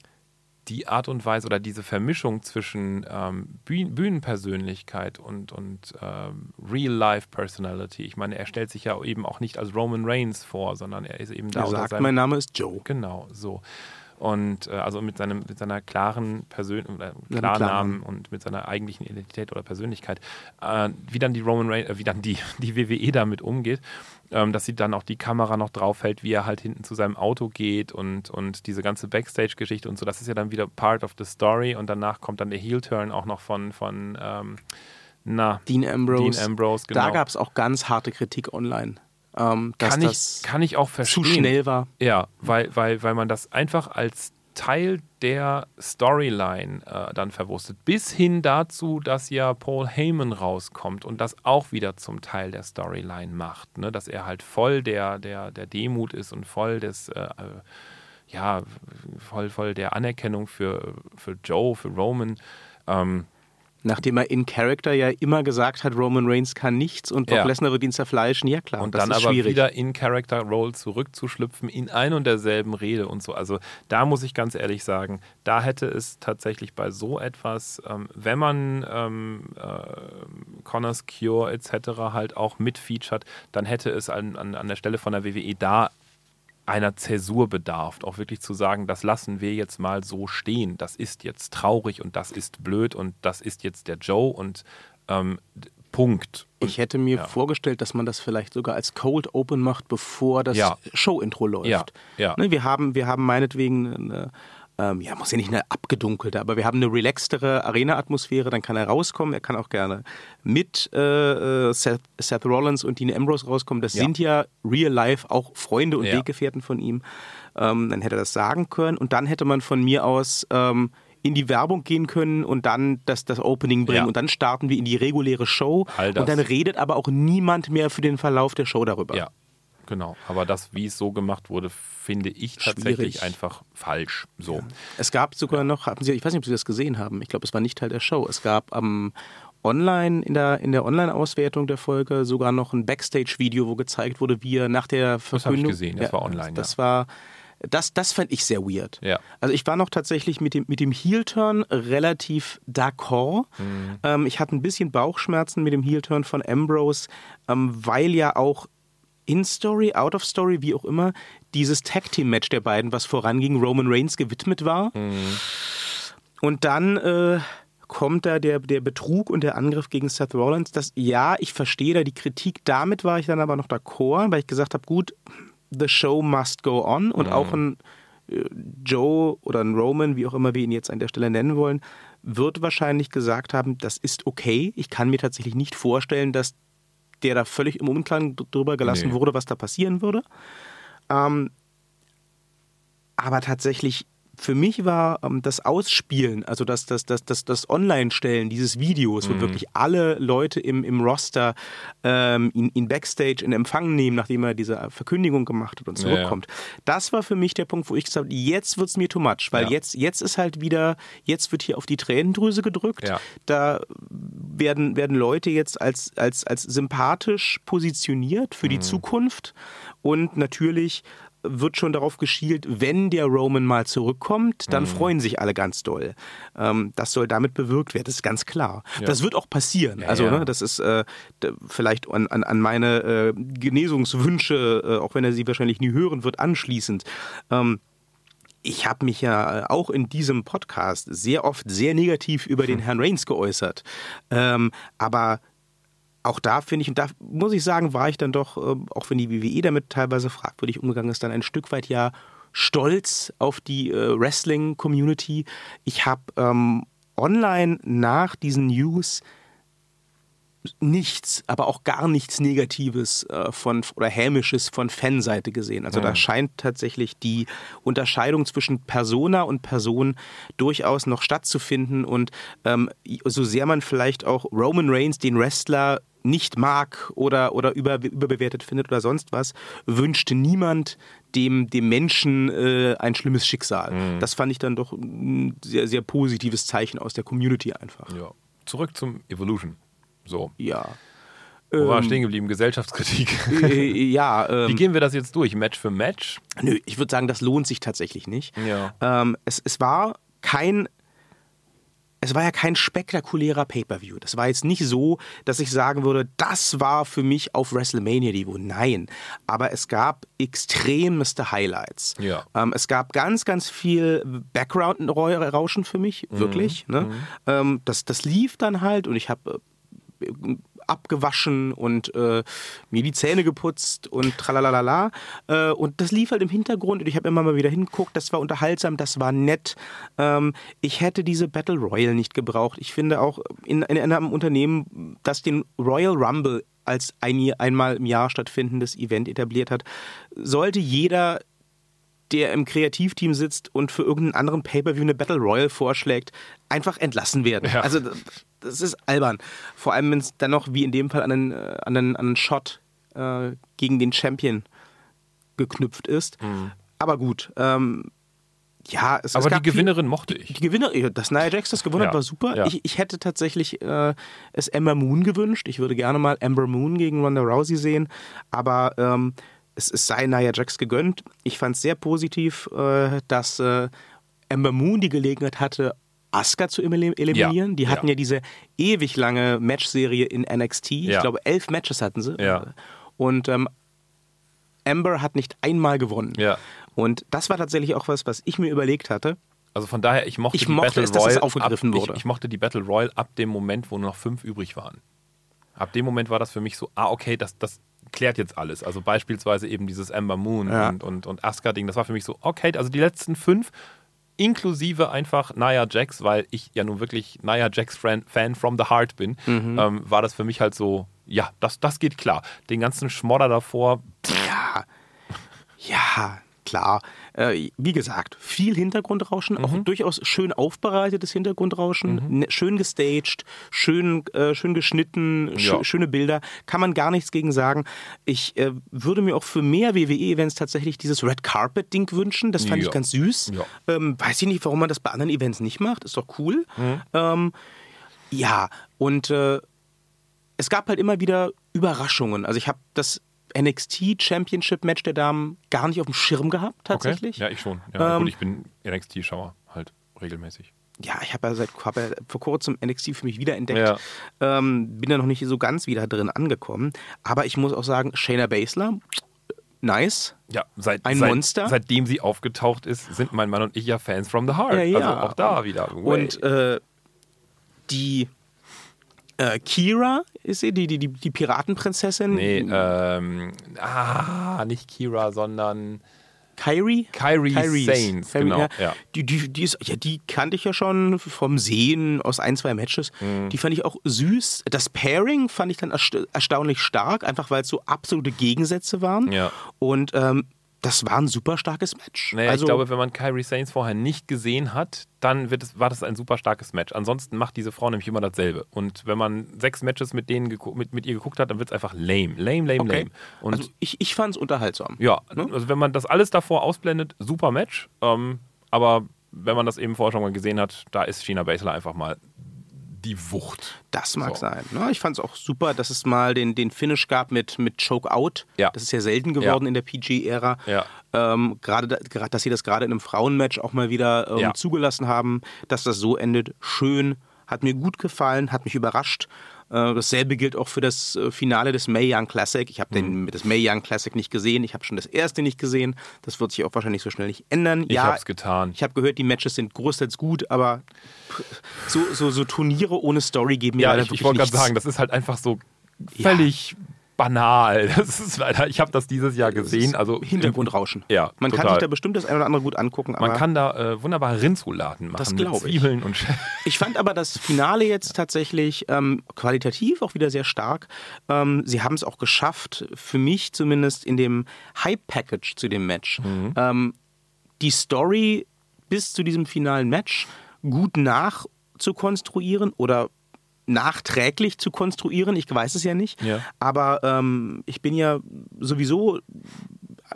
die Art und Weise oder diese Vermischung zwischen ähm, Bühn Bühnenpersönlichkeit und, und ähm, Real-Life-Personality. Ich meine, er stellt sich ja eben auch nicht als Roman Reigns vor, sondern er ist eben da Er sagt, mein Name ist Joe. Genau, so. Und äh, also mit, seinem, mit seiner klaren Persön oder Klarnamen und mit seiner eigentlichen Identität oder Persönlichkeit, äh, wie dann die Roman Reigns, äh, wie dann die, die WWE damit umgeht, ähm, dass sie dann auch die Kamera noch drauf hält, wie er halt hinten zu seinem Auto geht und, und diese ganze Backstage-Geschichte und so, das ist ja dann wieder part of the story und danach kommt dann der Heel-Turn auch noch von, von ähm, na, Dean Ambrose. Dean Ambrose, genau. Da gab es auch ganz harte Kritik online. Ähm, dass kann, das ich, kann ich auch verstehen. zu schnell war. Ja, weil, weil, weil man das einfach als Teil der Storyline äh, dann verwurstet. Bis hin dazu, dass ja Paul Heyman rauskommt und das auch wieder zum Teil der Storyline macht. Ne? Dass er halt voll der, der, der Demut ist und voll des, äh, äh, ja, voll, voll der Anerkennung für, für Joe, für Roman. Ähm, Nachdem er in Character ja immer gesagt hat, Roman Reigns kann nichts und Brock Ja. Lesnar wird ihn zerfleischen. Ja klar, und das dann ist aber schwierig. wieder in Character Role zurückzuschlüpfen in ein und derselben Rede und so. Also da muss ich ganz ehrlich sagen, da hätte es tatsächlich bei so etwas, ähm, wenn man ähm, äh, Connors Cure etc. halt auch mitfeatured, dann hätte es an, an, an der Stelle von der WWE da einer Zäsur bedarf, auch wirklich zu sagen, das lassen wir jetzt mal so stehen. Das ist jetzt traurig und das ist blöd und das ist jetzt der Joe und ähm, Punkt. Ich hätte mir Ja. vorgestellt, dass man das vielleicht sogar als Cold Open macht, bevor das Ja. Show-Intro läuft. Ja, ja. Ne, wir, haben, wir haben meinetwegen eine, ähm, ja, muss ja nicht eine abgedunkelte, aber wir haben eine relaxtere Arena-Atmosphäre, dann kann er rauskommen, er kann auch gerne mit äh, äh, Seth, Seth Rollins und Dean Ambrose rauskommen. Das Ja. sind ja real life auch Freunde und Ja. Weggefährten von ihm. Ähm, dann hätte er das sagen können und dann hätte man von mir aus ähm, in die Werbung gehen können und dann das, das Opening bringen Ja. und dann starten wir in die reguläre Show und dann redet aber auch niemand mehr für den Verlauf der Show darüber. Ja, genau. Aber das, wie es so gemacht wurde, finde ich tatsächlich Schwierig. einfach falsch. So. Es gab sogar noch, hatten Sie, ich weiß nicht, ob Sie das gesehen haben, ich glaube, es war nicht Teil der Show. Es gab am online, in der, in der Online-Auswertung der Folge sogar noch ein Backstage-Video, wo gezeigt wurde, wie er nach der hab ich Verkündung. gesehen, das war online, Das ja. war Das, das fand ich sehr weird. Ja. Also ich war noch tatsächlich mit dem, mit dem Heel-Turn relativ d'accord. Mhm. Ähm, ich hatte ein bisschen Bauchschmerzen mit dem Heel-Turn von Ambrose, ähm, weil ja auch in Story, out of Story, wie auch immer, dieses Tag-Team-Match der beiden, was voranging, Roman Reigns gewidmet war. Mhm. Und dann äh, kommt da der, der Betrug und der Angriff gegen Seth Rollins. Das, ja, ich verstehe da die Kritik. Damit war ich dann aber noch d'accord, weil ich gesagt habe, gut, the show must go on. Und auch ein äh, Joe oder ein Roman, wie auch immer wir ihn jetzt an der Stelle nennen wollen, wird wahrscheinlich gesagt haben, das ist okay. Ich kann mir tatsächlich nicht vorstellen, dass der da völlig im Unklaren drüber gelassen Nee. wurde, was da passieren würde. Ähm, aber tatsächlich, für mich war ähm, das Ausspielen, also das, das, das, das, das Online-Stellen dieses Videos, Mhm. wo wirklich alle Leute im, im Roster ähm, ihn, ihn Backstage in Empfang nehmen, nachdem er diese Verkündigung gemacht hat und Ja, ja. zurückkommt. Das war für mich der Punkt, wo ich gesagt habe, jetzt wird es mir too much, weil Ja. jetzt, jetzt ist halt wieder, jetzt wird hier auf die Tränendrüse gedrückt. Da werden, werden Leute jetzt als, als, als sympathisch positioniert für die Mhm. Zukunft und natürlich wird schon darauf geschielt, wenn der Roman mal zurückkommt, Mhm. dann freuen sich alle ganz doll. Ähm, das soll damit bewirkt werden, das ist ganz klar. Ja. Das wird auch passieren. Ja, also, ja. ne, das ist äh, vielleicht an, an, an meine äh, Genesungswünsche, äh, auch wenn er sie wahrscheinlich nie hören wird, anschließend. Ähm, ich habe mich ja äh, auch in diesem Podcast sehr oft sehr negativ über den Herrn Reigns geäußert. Ähm, aber auch da finde ich, und da muss ich sagen, war ich dann doch, ähm, auch wenn die WWE damit teilweise fragwürdig umgegangen ist, dann ein Stück weit ja stolz auf die äh, Wrestling-Community. Ich habe ähm, online nach diesen News nichts, aber auch gar nichts Negatives äh, von oder Hämisches von Fanseite gesehen. Also da scheint tatsächlich die Unterscheidung zwischen Persona und Person durchaus noch stattzufinden. Und ähm, so sehr man vielleicht auch Roman Reigns, den Wrestler, nicht mag oder, oder über, überbewertet findet oder sonst was, wünscht niemand dem, dem Menschen äh, ein schlimmes Schicksal. Das fand ich dann doch ein sehr, sehr positives Zeichen aus der Community einfach. Ja. Zurück zum Evolution. So. Ja. Wo war Ähm, stehen geblieben? Gesellschaftskritik. Äh, ja, Wie ähm, gehen wir das jetzt durch? Match für Match? nö, ich würde sagen, das lohnt sich tatsächlich nicht. Ja. Ähm, es, es war kein. Es war ja kein spektakulärer Pay-per-View. Das war jetzt nicht so, dass ich sagen würde, das war für mich auf WrestleMania-Niveau. Nein, aber es gab extremste Highlights. Ja. Ähm, es gab ganz, ganz viel Background-Rauschen für mich, wirklich. Ne? Ähm, das, das lief dann halt und ich habe abgewaschen und äh, mir die Zähne geputzt und tralalala. Äh, und das lief halt im Hintergrund und ich habe immer mal wieder hingeguckt. Das war unterhaltsam, das war nett. Ähm, ich hätte diese Battle Royale nicht gebraucht. Ich finde auch in, in einem Unternehmen, das den Royal Rumble als ein, einmal im Jahr stattfindendes Event etabliert hat, sollte jeder der im Kreativteam sitzt und für irgendeinen anderen Pay-Per-View eine Battle Royale vorschlägt, einfach entlassen werden. Ja. Also das ist albern. Vor allem, wenn es dann noch wie in dem Fall an einen, äh, an einen, an einen Shot äh, gegen den Champion geknüpft ist. Aber gut, ähm, ja, es, es Mhm. Aber die gab viel- Gewinnerin mochte ich. die Gewinner, dass Nia Jax das gewonnen hat, Ja, war super. ja. Ich, ich hätte tatsächlich äh, es Ember Moon gewünscht. Ich würde gerne mal Amber Moon gegen Ronda Rousey sehen. Aber ähm, es, es sei Nia Jax gegönnt. Ich fand es sehr positiv, äh, dass äh, Amber Moon die Gelegenheit hatte, Asuka zu elim- eliminieren. Ja, die hatten ja. ja, diese ewig lange Matchserie in NXT. Ich Ja. glaube, elf Matches hatten sie. Ja. Und ähm, Amber hat nicht einmal gewonnen. Und das war tatsächlich auch was, was ich mir überlegt hatte. Also von daher, ich mochte Ich die mochte Battle es, dass es Royale aufgegriffen ab, wurde. Ich, ich mochte die Battle Royale ab dem Moment, wo nur noch fünf übrig waren. Ab dem Moment war das für mich so, ah, okay, das, das klärt jetzt alles. Also beispielsweise eben dieses Amber Moon und, und, und Asuka-Ding, das war für mich so, okay, also die letzten fünf, inklusive einfach Nia Jax, weil ich ja nun wirklich Nia Jax Fan, Fan from the heart bin, Mhm. ähm, war das für mich halt so, ja, das, das geht klar. Den ganzen Schmodder davor, Ja, ja, klar. Äh, wie gesagt, viel Hintergrundrauschen, auch durchaus schön aufbereitetes Hintergrundrauschen, ne- schön gestaged, schön, äh, schön geschnitten, schö- Ja. schöne Bilder. Kann man gar nichts gegen sagen. Ich äh, würde mir auch für mehr WWE-Events tatsächlich dieses Red Carpet-Ding wünschen. Das fand Ja. ich ganz süß. Ja. Ähm, weiß ich nicht, warum man das bei anderen Events nicht macht. Ist doch cool. Ähm, ja, und äh, es gab halt immer wieder Überraschungen. Also ich habe das NXT Championship Match der Damen gar nicht auf dem Schirm gehabt, tatsächlich. Okay. Ja, ich schon. Ja, Ähm, gut, ich bin NXT-Schauer halt regelmäßig. Ja, ich habe ja seit hab ja vor kurzem NXT für mich wiederentdeckt. Ja. Ähm, bin da noch nicht so ganz wieder drin angekommen. Aber ich muss auch sagen, Shayna Baszler, nice. Ja, seit, Ein seit, Monster? Seitdem sie aufgetaucht ist, sind mein Mann und ich ja Fans from the Heart. Ja, ja. Also auch da wieder. Way. Und äh, die äh, Kira ist sie, die, die, die, die Piratenprinzessin. nee, ähm, ah, nicht Kira, sondern Kyrie? Kyrie Saints, Kyrie, genau, ja. ja. Die, die, die, ist, ja, die kannte ich ja schon vom Sehen aus ein, zwei Matches. Mhm. Die fand ich auch süß. Das Pairing fand ich dann ersta erstaunlich stark, einfach weil es so absolute Gegensätze waren. Ja. Und ähm, das war ein super starkes Match. Naja, also, ich glaube, wenn man Kyrie Saints vorher nicht gesehen hat, dann es, war das ein super starkes Match. Ansonsten macht diese Frau nämlich immer dasselbe. Und wenn man sechs Matches mit, denen mit, mit ihr geguckt hat, dann wird es einfach lame. Lame, lame, okay. lame. Und also ich, ich fand es unterhaltsam. ja, also wenn man das alles davor ausblendet, super Match. Ähm, aber wenn man das eben vorher schon mal gesehen hat, da ist China Baszler einfach mal die Wucht. Das mag So. sein. Ne? Ich fand es auch super, dass es mal den, den Finish gab mit, mit Choke Out. Ja. Das ist ja selten geworden Ja. in der PG-Ära. Ja. Ähm, gerade, da- gerade, dass sie das gerade in einem Frauenmatch auch mal wieder ähm, Ja. zugelassen haben, dass das so endet. Schön, hat mir gut gefallen, hat mich überrascht. Äh, dasselbe gilt auch für das äh, Finale des Mae Young Classic. Ich habe Mhm. den das Mae Young Classic nicht gesehen. Ich habe schon das erste nicht gesehen. Das wird sich auch wahrscheinlich so schnell nicht ändern. Ich ja, hab's getan. Ich habe gehört, die Matches sind großteils gut, aber so, so, so Turniere ohne Story geben mir Ja, leider ich, ich wirklich wollte gerade sagen, das ist halt einfach so völlig banal. Das ist leider, ich habe das dieses Jahr gesehen. Also Hintergrundrauschen. Ja, Man kann total. sich da bestimmt das eine oder andere gut angucken. Man kann da äh, wunderbar Rindsrouladen machen Das mit glaub ich. Zwiebeln und ich fand aber das Finale jetzt tatsächlich ähm, qualitativ auch wieder sehr stark. Ähm, sie haben es auch geschafft, für mich zumindest in dem Hype-Package zu dem Match, Mhm. ähm, die Story bis zu diesem finalen Match gut nachzukonstruieren oder nachträglich zu konstruieren. Ich weiß es ja nicht. Ja. Aber ähm, ich bin ja sowieso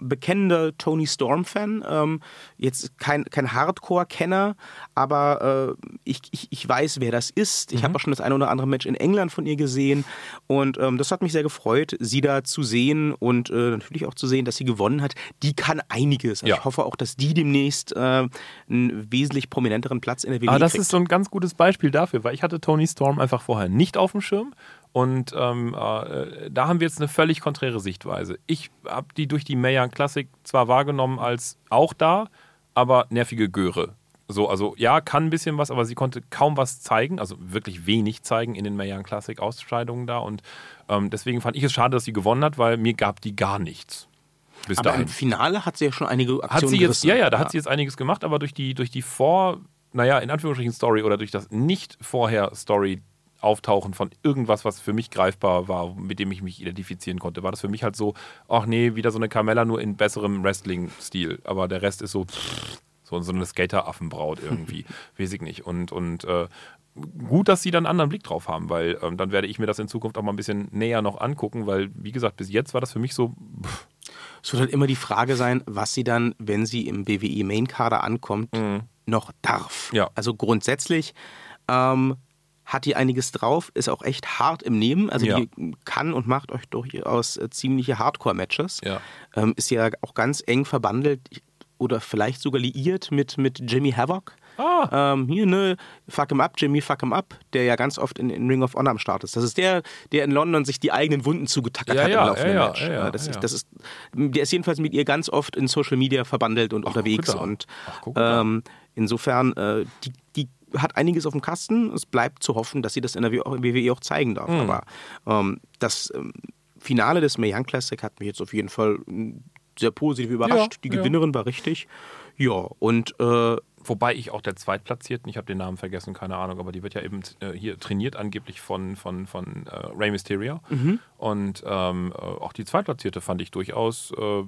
bekennender Tony Storm-Fan. Ähm, jetzt kein, kein Hardcore-Kenner, aber äh, ich, ich, ich weiß, wer das ist. Ich habe auch schon das eine oder andere Match in England von ihr gesehen. Und ähm, das hat mich sehr gefreut, sie da zu sehen und äh, natürlich auch zu sehen, dass sie gewonnen hat. Die kann einiges. Also Ja. Ich hoffe auch, dass die demnächst äh, einen wesentlich prominenteren Platz in der WWE Aber das kriegt. ist so ein ganz gutes Beispiel dafür, weil ich hatte Tony Storm einfach vorher nicht auf dem Schirm und ähm, äh, da haben wir jetzt eine völlig konträre Sichtweise. Ich habe die durch die Mayan Classic zwar wahrgenommen als auch da, aber nervige Göre. So, also ja, kann ein bisschen was, aber sie konnte kaum was zeigen, also wirklich wenig zeigen in den Mayan Classic Ausscheidungen da und ähm, deswegen fand ich es schade, dass sie gewonnen hat, weil mir gab die gar nichts. Bis aber dahin. im Finale hat sie ja schon einige Aktionen Hat sie jetzt, gerissen. ja, ja, da hat sie jetzt einiges gemacht, aber durch die, durch die Vor, naja, in Anführungsstrichen Story oder durch das nicht vorher Story Auftauchen von irgendwas, was für mich greifbar war, mit dem ich mich identifizieren konnte, war das für mich halt so, ach nee, wieder so eine Carmella nur in besserem Wrestling-Stil. Aber der Rest ist so, so, so eine Skater-Affenbraut irgendwie. Weiß ich nicht. Und, und äh, gut, dass sie dann einen anderen Blick drauf haben, weil ähm, dann werde ich mir das in Zukunft auch mal ein bisschen näher noch angucken, weil, wie gesagt, bis jetzt war das für mich so, pff, Es wird halt immer die Frage sein, was sie dann, wenn sie im WWE Main Kader ankommt, noch darf. Ja. Also grundsätzlich ähm, hat die einiges drauf, ist auch echt hart im Nehmen. Also Ja. die kann und macht euch durchaus äh, ziemliche Hardcore-Matches. Ja. Ähm, ist ja auch ganz eng verbandelt oder vielleicht sogar liiert mit, mit Jimmy Havoc. Ah. Ähm, hier, ne, Fuck him up, Jimmy Fuck him up, der ja ganz oft in, in Ring of Honor am Start ist. Das ist der, der in London sich die eigenen Wunden zugetackert Ja, hat ja, im laufenden ja, ja, Match. ja, ja, das, ja. Ist, das ist, der ist jedenfalls mit ihr ganz oft in Social Media verbandelt und unterwegs. guck da. Und Ach, ähm, insofern, äh, die hat einiges auf dem Kasten. Es bleibt zu hoffen, dass sie das in der WWE auch zeigen darf. Hm. Aber ähm, das ähm, Finale des Mae Young Classic hat mich jetzt auf jeden Fall mm, sehr positiv überrascht. Ja, die ja. Gewinnerin war richtig. Ja, und äh, Wobei ich auch der Zweitplatzierten, ich habe den Namen vergessen, keine Ahnung, aber die wird ja eben äh, hier trainiert angeblich von, von, von äh, Rey Mysterio. Mhm. Und ähm, äh, auch die Zweitplatzierte fand ich durchaus äh,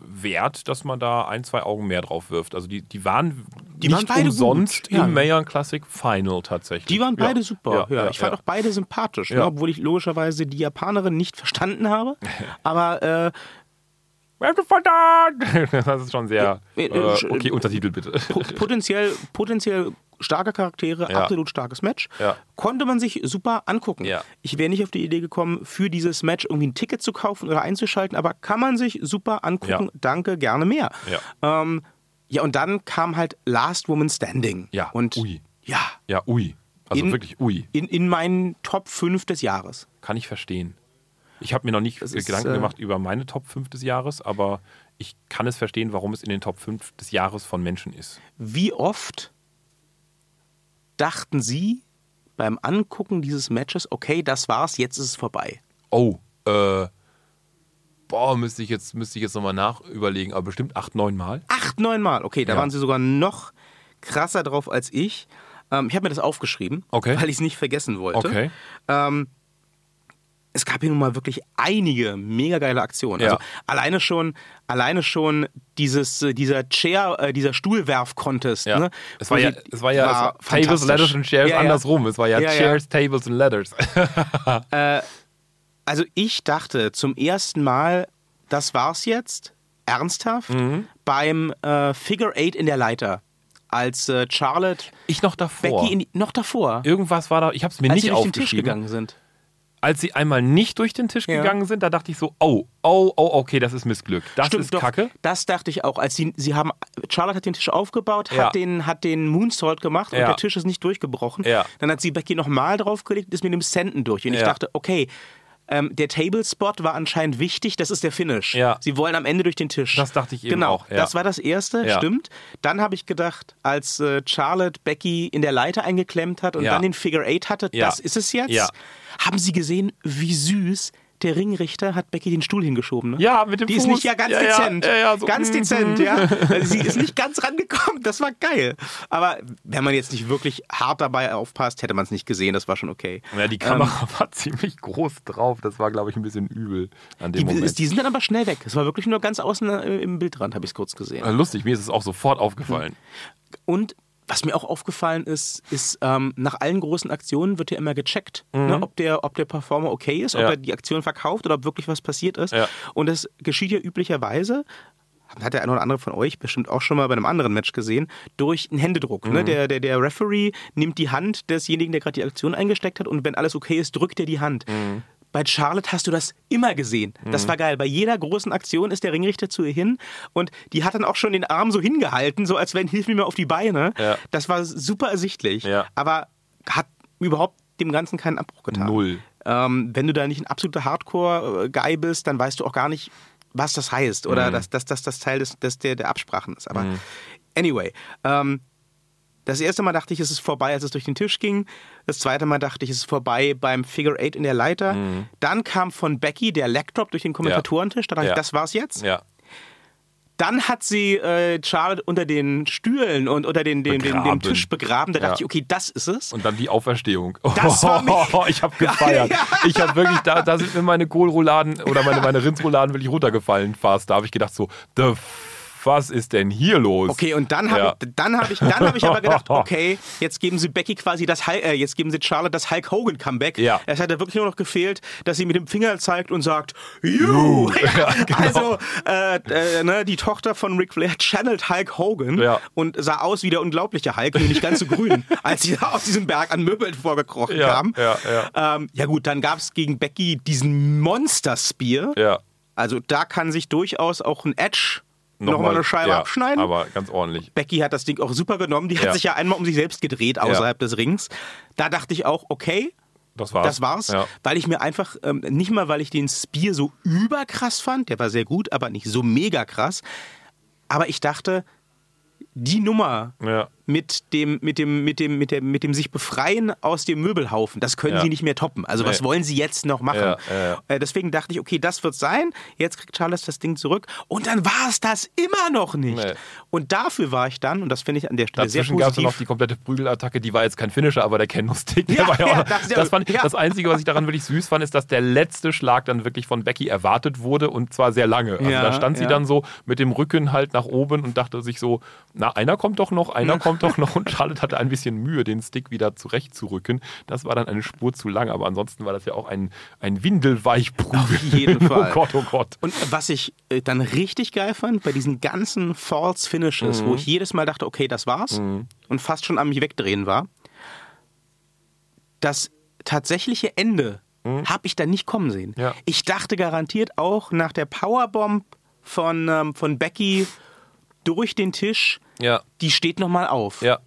wert, dass man da ein, zwei Augen mehr drauf wirft. Also die, die waren Die nicht waren beide umsonst gut, ja. im Mayan Classic Final tatsächlich. Die waren beide ja. super. Ja, Ja, ich fand ja. auch beide sympathisch, Ja. ne, obwohl ich logischerweise die Japanerin nicht verstanden habe. Aber äh, Das ist schon sehr. Äh, Äh, äh, okay, Untertitel bitte. Po- potenziell, potenziell starke Charaktere, Ja. absolut starkes Match. Ja. Konnte man sich super angucken. Ja. Ich wäre nicht auf die Idee gekommen, für dieses Match irgendwie ein Ticket zu kaufen oder einzuschalten, aber kann man sich super angucken. Danke, gerne mehr. Ja. Ähm, ja, und dann kam halt Last Woman Standing. Ja, Und ui. ja, Ja, ui. Also In- wirklich ui. in, in meinen Top 5 des Jahres. Kann ich verstehen. Ich habe mir noch nicht Das ist, Gedanken äh, gemacht über meine Top 5 des Jahres, aber ich kann es verstehen, warum es in den Top 5 des Jahres von Menschen ist. Wie oft dachten Sie beim Angucken dieses Matches, okay, das war's, jetzt ist es vorbei? Oh, äh. Boah, müsste ich jetzt, müsste ich jetzt nochmal nachüberlegen, aber bestimmt acht, neun Mal. Acht, neun Mal. Okay, da Ja. waren Sie sogar noch krasser drauf als ich. Ähm, ich habe mir das aufgeschrieben, Okay. weil ich es nicht vergessen wollte. Okay. Ähm, es gab hier nun mal wirklich einige mega geile Aktionen. Ja. Also alleine schon, alleine schon dieses, äh, dieser Chair, äh, dieser Stuhlwerf-Contest. Ja. Ne? Es war ja, es war ja war Tables. Ladders und Chairs Ja, andersrum. Es war ja. Chairs, Tables und Ladders. Also ich dachte zum ersten Mal, das war's jetzt, ernsthaft, Mhm. beim äh, Figure Eight in der Leiter. Als äh, Charlotte Ich noch davor. Becky in die, noch davor, Irgendwas war da, ich habe es mir als nicht sie durch den Tisch aufgeschrieben. gegangen sind. Als sie einmal nicht durch den Tisch Ja. gegangen sind, da dachte ich so, oh, oh, oh, okay, das ist Missglück. Das Stimmt, ist doch, Kacke. Das dachte ich auch. Als sie, sie haben, Charlotte hat den Tisch aufgebaut, Ja. hat, den, hat den Moonsault gemacht und der Tisch ist nicht durchgebrochen. Dann hat sie Becky nochmal draufgelegt und ist mit dem Senden durch. Und ich dachte, okay, ähm, der Table-Spot war anscheinend wichtig, das ist der Finish. Ja. Sie wollen am Ende durch den Tisch. Das dachte ich eben genau, auch, ja. Das war das Erste, Ja. stimmt. Dann habe ich gedacht, als äh, Charlotte Becky in der Leiter eingeklemmt hat und dann den Figure Eight hatte, das ist es jetzt. Haben Sie gesehen, wie süß der Ringrichter hat Becky den Stuhl hingeschoben? Ne? Ja, mit dem Die ist Fuß. nicht ja ganz Ja, dezent. ja, ja, so, ganz mhm. dezent, ja. Also sie ist nicht ganz rangekommen. Das war geil. Aber wenn man jetzt nicht wirklich hart dabei aufpasst, hätte man es nicht gesehen. Das war schon okay. Ja, die Kamera war ziemlich groß drauf. Das war, glaube ich, ein bisschen übel an dem Die, Moment. die sind dann aber schnell weg. Es war wirklich nur ganz außen äh, im Bildrand, habe ich es kurz gesehen. Äh, Lustig, mir ist es auch sofort aufgefallen. Und was mir auch aufgefallen ist, ist, ähm, nach allen großen Aktionen wird ja immer gecheckt, ne, ob, der, ob der Performer okay ist, ob Mhm. Ja. er die Aktion verkauft oder ob wirklich was passiert ist. Ja. Und das geschieht ja üblicherweise, hat der eine oder andere von euch bestimmt auch schon mal bei einem anderen Match gesehen, durch einen Händedruck. Mhm. Ne? Der, der, der Referee nimmt die Hand desjenigen, der gerade die Aktion eingesteckt hat und wenn alles okay ist, drückt er die Hand. Mhm. Bei Charlotte hast du das immer gesehen. Das war geil. Bei jeder großen Aktion ist der Ringrichter zu ihr hin und die hat dann auch schon den Arm so hingehalten, so als wenn, hilf mir mal auf die Beine. Ja. Das war super ersichtlich, Ja. aber hat überhaupt dem Ganzen keinen Abbruch getan. Null. Ähm, wenn du da nicht ein absoluter Hardcore-Guy bist, dann weißt du auch gar nicht, was das heißt Mhm. oder dass, dass, dass das Teil des, des, der, der Absprachen ist. Aber anyway, ähm, das erste Mal dachte ich, es ist vorbei, als es durch den Tisch ging. Das zweite Mal dachte ich, es ist vorbei beim Figure Eight in der Leiter. Dann kam von Becky der Drop durch den Kommentatorentisch. Da dachte Ja. ich, das war's jetzt. Ja. Dann hat sie äh, Charlotte unter den Stühlen und unter den, den, den, den. Tisch begraben. Da dachte Ja. ich, okay, das ist es. Und dann die Auferstehung. Das war mega. ich habe gefeiert. Ja. Ich habe wirklich, da, da sind mir meine Kohlrouladen oder meine, meine Rindsrouladen wirklich runtergefallen fast. Da habe ich gedacht so, the was ist denn hier los? Okay, und dann habe Ja. ich, dann hab ich, dann hab ich aber gedacht, okay, jetzt geben sie Becky quasi das, äh, jetzt geben sie Charlotte das Hulk Hogan Comeback. Ja. Es hätte wirklich nur noch gefehlt, dass sie mit dem Finger zeigt und sagt, you. Ja, genau. Also äh, äh, ne, die Tochter von Ric Flair channelt Hulk Hogan Ja. und sah aus wie der unglaubliche Hulk, nur nicht ganz so grün, als sie da aus diesem Berg an Möbeln vorgekrochen Ja, kam. ja, ja. Ähm, ja gut, dann gab es gegen Becky diesen Monster Spear. Ja. Also da kann sich durchaus auch ein Edge nochmal eine Scheibe ja, abschneiden. Aber ganz ordentlich. Becky hat das Ding auch super genommen. Die hat Ja. sich ja einmal um sich selbst gedreht außerhalb des Rings. Da dachte ich auch, okay, Das war's. das war's. Ja. Weil ich mir einfach, ähm, nicht mal, weil ich den Spear so überkrass fand, der war sehr gut, aber nicht so mega krass. Aber ich dachte, die Nummer Ja. mit dem, mit dem, mit dem, mit dem, mit dem sich befreien aus dem Möbelhaufen, das können Ja. sie nicht mehr toppen. Also was Nee. wollen sie jetzt noch machen? Ja. Äh, Deswegen dachte ich, okay, das wird sein. Jetzt kriegt Charles das Ding zurück. Und dann war es das immer noch nicht. Nee. Und dafür war ich dann, und das finde ich an der Stelle Dazwischen sehr gab es positiv. noch die komplette Prügelattacke, die war jetzt kein Finisher, aber der Kendo-Stick, der war ja auch das- das, fand das Einzige, was ich daran wirklich süß fand, ist, dass der letzte Schlag dann wirklich von Becky erwartet wurde und zwar sehr lange. Also da stand sie dann so mit dem Rücken halt nach oben und dachte sich so, na, na, einer kommt doch noch, einer kommt doch noch. Und Charlotte hatte ein bisschen Mühe, den Stick wieder zurechtzurücken. Das war dann eine Spur zu lang, aber ansonsten war das ja auch ein, ein Windelweichprügel. Auf jeden Fall. Oh Gott, oh Gott. Und was ich äh, dann richtig geil fand, bei diesen ganzen False Finishes, Mhm. wo ich jedes Mal dachte, okay, das war's und fast schon am mich wegdrehen war, das tatsächliche Ende habe ich dann nicht kommen sehen. Mhm. Ja. Ich dachte garantiert auch nach der Powerbomb von, ähm, von Becky durch den Tisch, Ja, die steht nochmal auf. ja.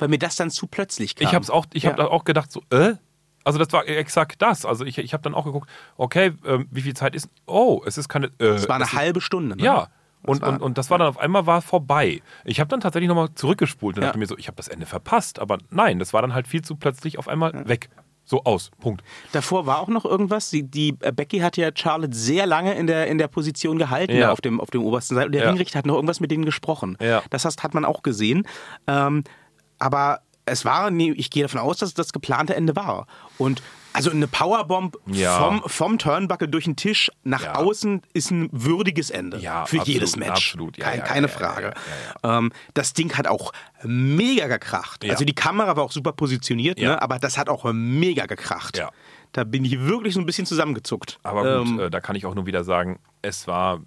Weil mir das dann zu plötzlich kam. Ich habe auch, ich Ja. habe auch gedacht, so, äh? Also das war exakt das. Also ich, ich habe dann auch geguckt, okay, ähm, wie viel Zeit ist? Oh, es ist keine. Äh, Es war eine es halbe Stunde. Ne? Ja. Und, war- und, und das war dann auf einmal war vorbei. Ich habe dann tatsächlich nochmal zurückgespult und Ja. dachte mir so, ich habe das Ende verpasst. Aber nein, das war dann halt viel zu plötzlich auf einmal weg. So aus. Punkt. Davor war auch noch irgendwas. Die, die äh, Becky hat ja Charlotte sehr lange in der, in der Position gehalten, Ja. auf dem, auf dem obersten Seil. Und der Ja. Ringrichter hat noch irgendwas mit denen gesprochen. Ja. Das heißt, hat man auch gesehen. Ähm, aber es war, nee, ich gehe davon aus, dass es das geplante Ende war. Und also eine Powerbomb Ja. vom, vom Turnbuckle durch den Tisch nach Ja. außen ist ein würdiges Ende Ja, für absolut, jedes Match. absolut. Ja, Kein, keine Frage. Ähm, das Ding hat auch mega gekracht. Also die Kamera war auch super positioniert, ne? aber das hat auch mega gekracht. Da bin ich wirklich so ein bisschen zusammengezuckt. Aber gut, Ähm, äh, da kann ich auch nur wieder sagen, es war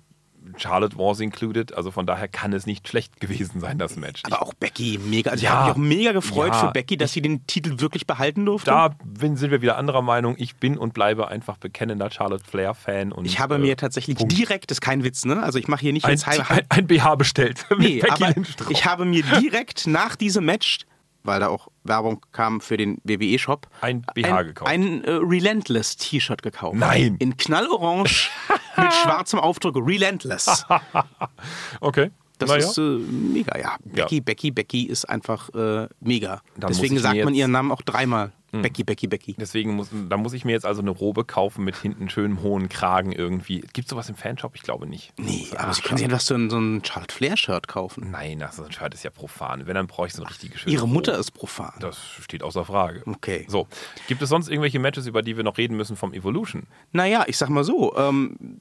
Charlotte was included, also von daher kann es nicht schlecht gewesen sein, das Match. aber auch Becky mega. Also Ja. ich habe mich auch mega gefreut Ja. für Becky, dass sie den Titel wirklich behalten durfte. da bin- sind wir wieder anderer Meinung. Ich bin und bleibe einfach bekennender Charlotte Flair-Fan. ich habe äh, mir tatsächlich Punkt. direkt, das ist kein Witz, ne? Also ich mache hier nicht ein, ein, ein BH bestellt. Nee, aber ich habe mir direkt nach diesem Match, weil da auch Werbung kam für den WWE-Shop, Ein BH gekauft. Ein äh, Relentless-T-Shirt gekauft. Nein. In knallorange mit schwarzem Aufdruck. Relentless. okay. Das Naja. ist äh, mega, ja. Becky, Becky, Becky ist einfach äh, mega. Dann Deswegen sagt man ihren Namen auch dreimal. Becky, Becky, Becky. Deswegen muss, da muss ich mir jetzt also eine Robe kaufen mit hinten schönem hohen Kragen irgendwie. Gibt sowas im Fanshop? Ich glaube nicht. Nee, Ah, aber Sie können sich einfach so ein, so ein Charlotte Flair-Shirt kaufen. Nein, das ist ein Shirt ist ja profan. Wenn, dann brauche ich so eine richtige schöne Ihre Mutter Robe. ist profan. Das steht außer Frage. Okay. So, gibt es sonst irgendwelche Matches, über die wir noch reden müssen vom Evolution? Naja, ich sag mal so, ähm,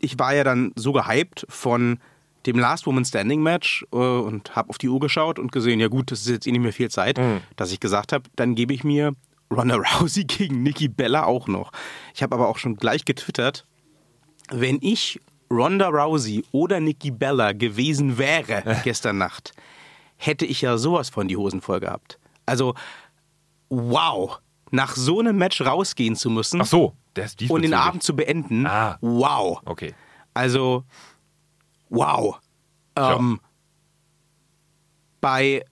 ich war ja dann so gehypt von dem Last Woman Standing Match äh, und habe auf die Uhr geschaut und gesehen, ja gut, das ist jetzt eh nicht mehr viel Zeit, Mhm. dass ich gesagt habe, dann gebe ich mir Ronda Rousey gegen Nikki Bella auch noch. Ich habe aber auch schon gleich getwittert, wenn ich Ronda Rousey oder Nikki Bella gewesen wäre gestern Nacht, hätte ich ja sowas von die Hosen voll gehabt. Also, wow, nach so einem Match rausgehen zu müssen Ach so, ist und den. Abend zu beenden. Ah. Wow. Okay. Also, wow. Ähm, bei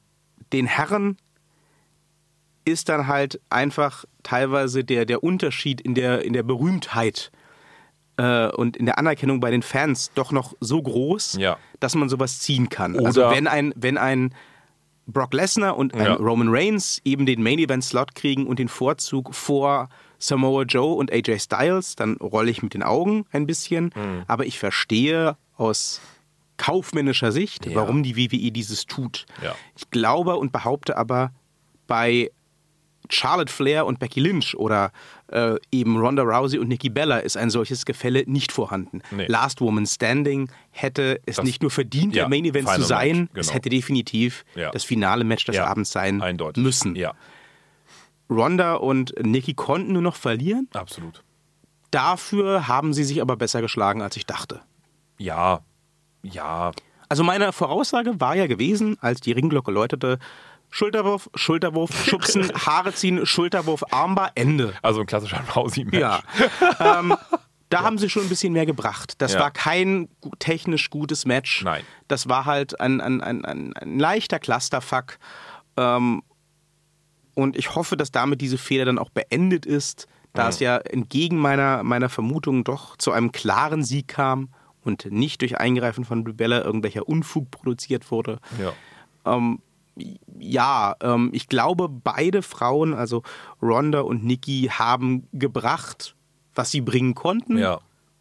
den Herren ist dann halt einfach teilweise der, der Unterschied in der, in der Berühmtheit äh, und in der Anerkennung bei den Fans doch noch so groß, Ja. dass man sowas ziehen kann. Oder- also wenn ein, wenn ein Brock Lesnar und ein Ja. Roman Reigns eben den Main Event Slot kriegen und den Vorzug vor Samoa Joe und AJ Styles, dann rolle ich mit den Augen ein bisschen. Mhm. Aber ich verstehe aus kaufmännischer Sicht, Ja. warum die WWE dieses tut. Ja. Ich glaube und behaupte aber bei Charlotte Flair und Becky Lynch oder äh, eben Ronda Rousey und Nikki Bella ist ein solches Gefälle nicht vorhanden. Nee. Last Woman Standing hätte es Das- nicht nur verdient, ja, der Main Event zu sein, Match, es genau. hätte definitiv Ja. das finale Match des Ja, Abends sein Eindeutig. müssen. Ja, Ronda und Nikki konnten nur noch verlieren. absolut. Dafür haben sie sich aber besser geschlagen, als ich dachte. Ja, ja. Also meine Voraussage war ja gewesen, als die Ringglocke läutete, Schulterwurf, Schulterwurf, Schubsen, Haare ziehen, Schulterwurf, Armbar, Ende. Also ein klassischer Rousey-Match. Ja. ähm, da haben sie schon ein bisschen mehr gebracht. Das Ja. war kein technisch gutes Match. Nein. Das war halt ein, ein, ein, ein, ein leichter Clusterfuck. Ähm, und ich hoffe, dass damit diese Fehler dann auch beendet ist, da es ja entgegen meiner, meiner Vermutung doch zu einem klaren Sieg kam und nicht durch Eingreifen von Bella irgendwelcher Unfug produziert wurde Ja. ähm, ja, ähm, ich glaube, beide Frauen, also Ronda und Nikki, haben gebracht, was sie bringen konnten. ja.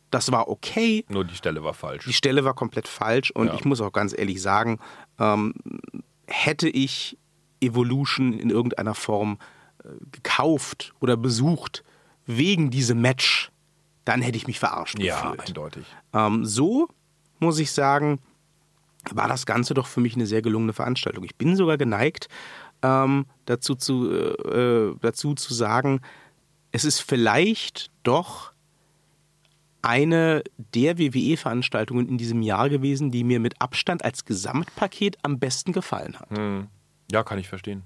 Das war okay. Nur die Stelle war falsch. Die Stelle war komplett falsch und Ja. ich muss auch ganz ehrlich sagen, ähm, hätte ich Evolution in irgendeiner Form äh, gekauft oder besucht wegen diesem Match, dann hätte ich mich verarscht ja, gefühlt. eindeutig. Ähm, so muss ich sagen, war das Ganze doch für mich eine sehr gelungene Veranstaltung. Ich bin sogar geneigt, ähm, dazu, zu, äh, dazu zu sagen, es ist vielleicht doch eine der WWE-Veranstaltungen in diesem Jahr gewesen, die mir mit Abstand als Gesamtpaket am besten gefallen hat. Ja, kann ich verstehen.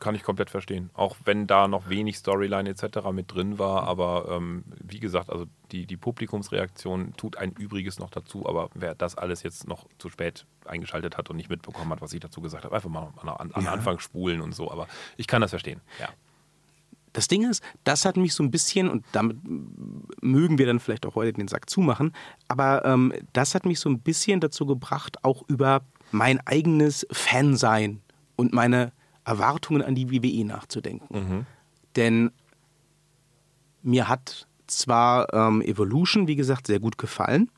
Kann ich komplett verstehen. Auch wenn da noch wenig Storyline etc. mit drin war. Aber ähm, wie gesagt, also die, die Publikumsreaktion tut ein Übriges noch dazu. Aber wer das alles jetzt noch zu spät eingeschaltet hat und nicht mitbekommen hat, was ich dazu gesagt habe, einfach mal an, an Ja. Anfang spulen und so. Aber ich kann das verstehen. Ja. Das Ding ist, das hat mich so ein bisschen, und damit mögen wir dann vielleicht auch heute den Sack zumachen, aber ähm, das hat mich so ein bisschen dazu gebracht, auch über mein eigenes Fansein und meine Erwartungen an die WWE nachzudenken. Denn mir hat zwar ähm, Evolution, wie gesagt, sehr gut gefallen,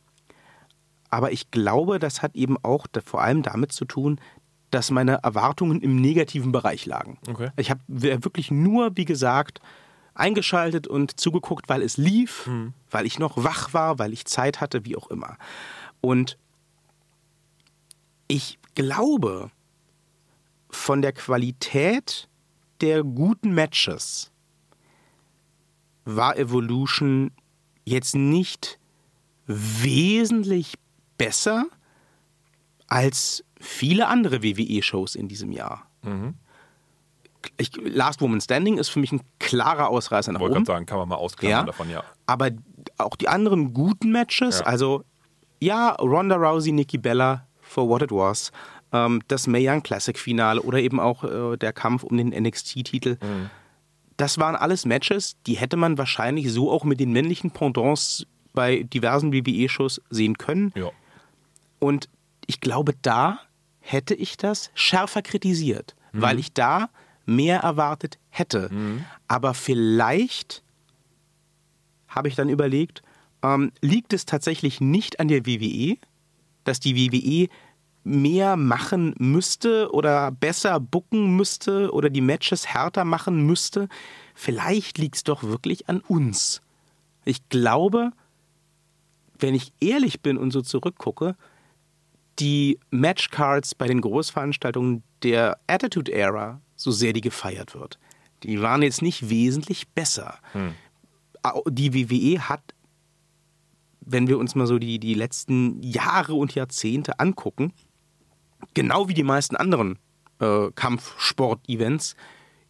aber ich glaube, das hat eben auch da, vor allem damit zu tun, dass meine Erwartungen im negativen Bereich lagen. Okay. Ich habe wirklich nur, wie gesagt, eingeschaltet und zugeguckt, weil es lief, weil ich noch wach war, weil ich Zeit hatte, wie auch immer. Und ich glaube, von der Qualität der guten Matches war Evolution jetzt nicht wesentlich besser als viele andere WWE-Shows in diesem Jahr. Ich, Last Woman Standing ist für mich ein klarer Ausreißer nach Wollte oben. gerade sagen, kann man mal ausklammern davon, ja. Aber auch die anderen guten Matches, Ja. also ja, Ronda Rousey, Nikki Bella, for what it was, ähm, das Mae Young Classic Finale oder eben auch äh, der Kampf um den NXT-Titel. Mhm. Das waren alles Matches, die hätte man wahrscheinlich so auch mit den männlichen Pendants bei diversen WWE-Shows sehen können. Ja. Und ich glaube, da hätte ich das schärfer kritisiert, weil ich da mehr erwartet hätte. Aber vielleicht habe ich dann überlegt, ähm, liegt es tatsächlich nicht an der WWE, dass die WWE mehr machen müsste oder besser bucken müsste oder die Matches härter machen müsste. Vielleicht liegt es doch wirklich an uns. Ich glaube, wenn ich ehrlich bin und so zurückgucke, die Matchcards bei den Großveranstaltungen der Attitude Era, so sehr die gefeiert wird, die waren jetzt nicht wesentlich besser. Au- Die WWE hat, wenn wir uns mal so die, die letzten Jahre und Jahrzehnte angucken, genau wie die meisten anderen äh, Kampfsport-Events,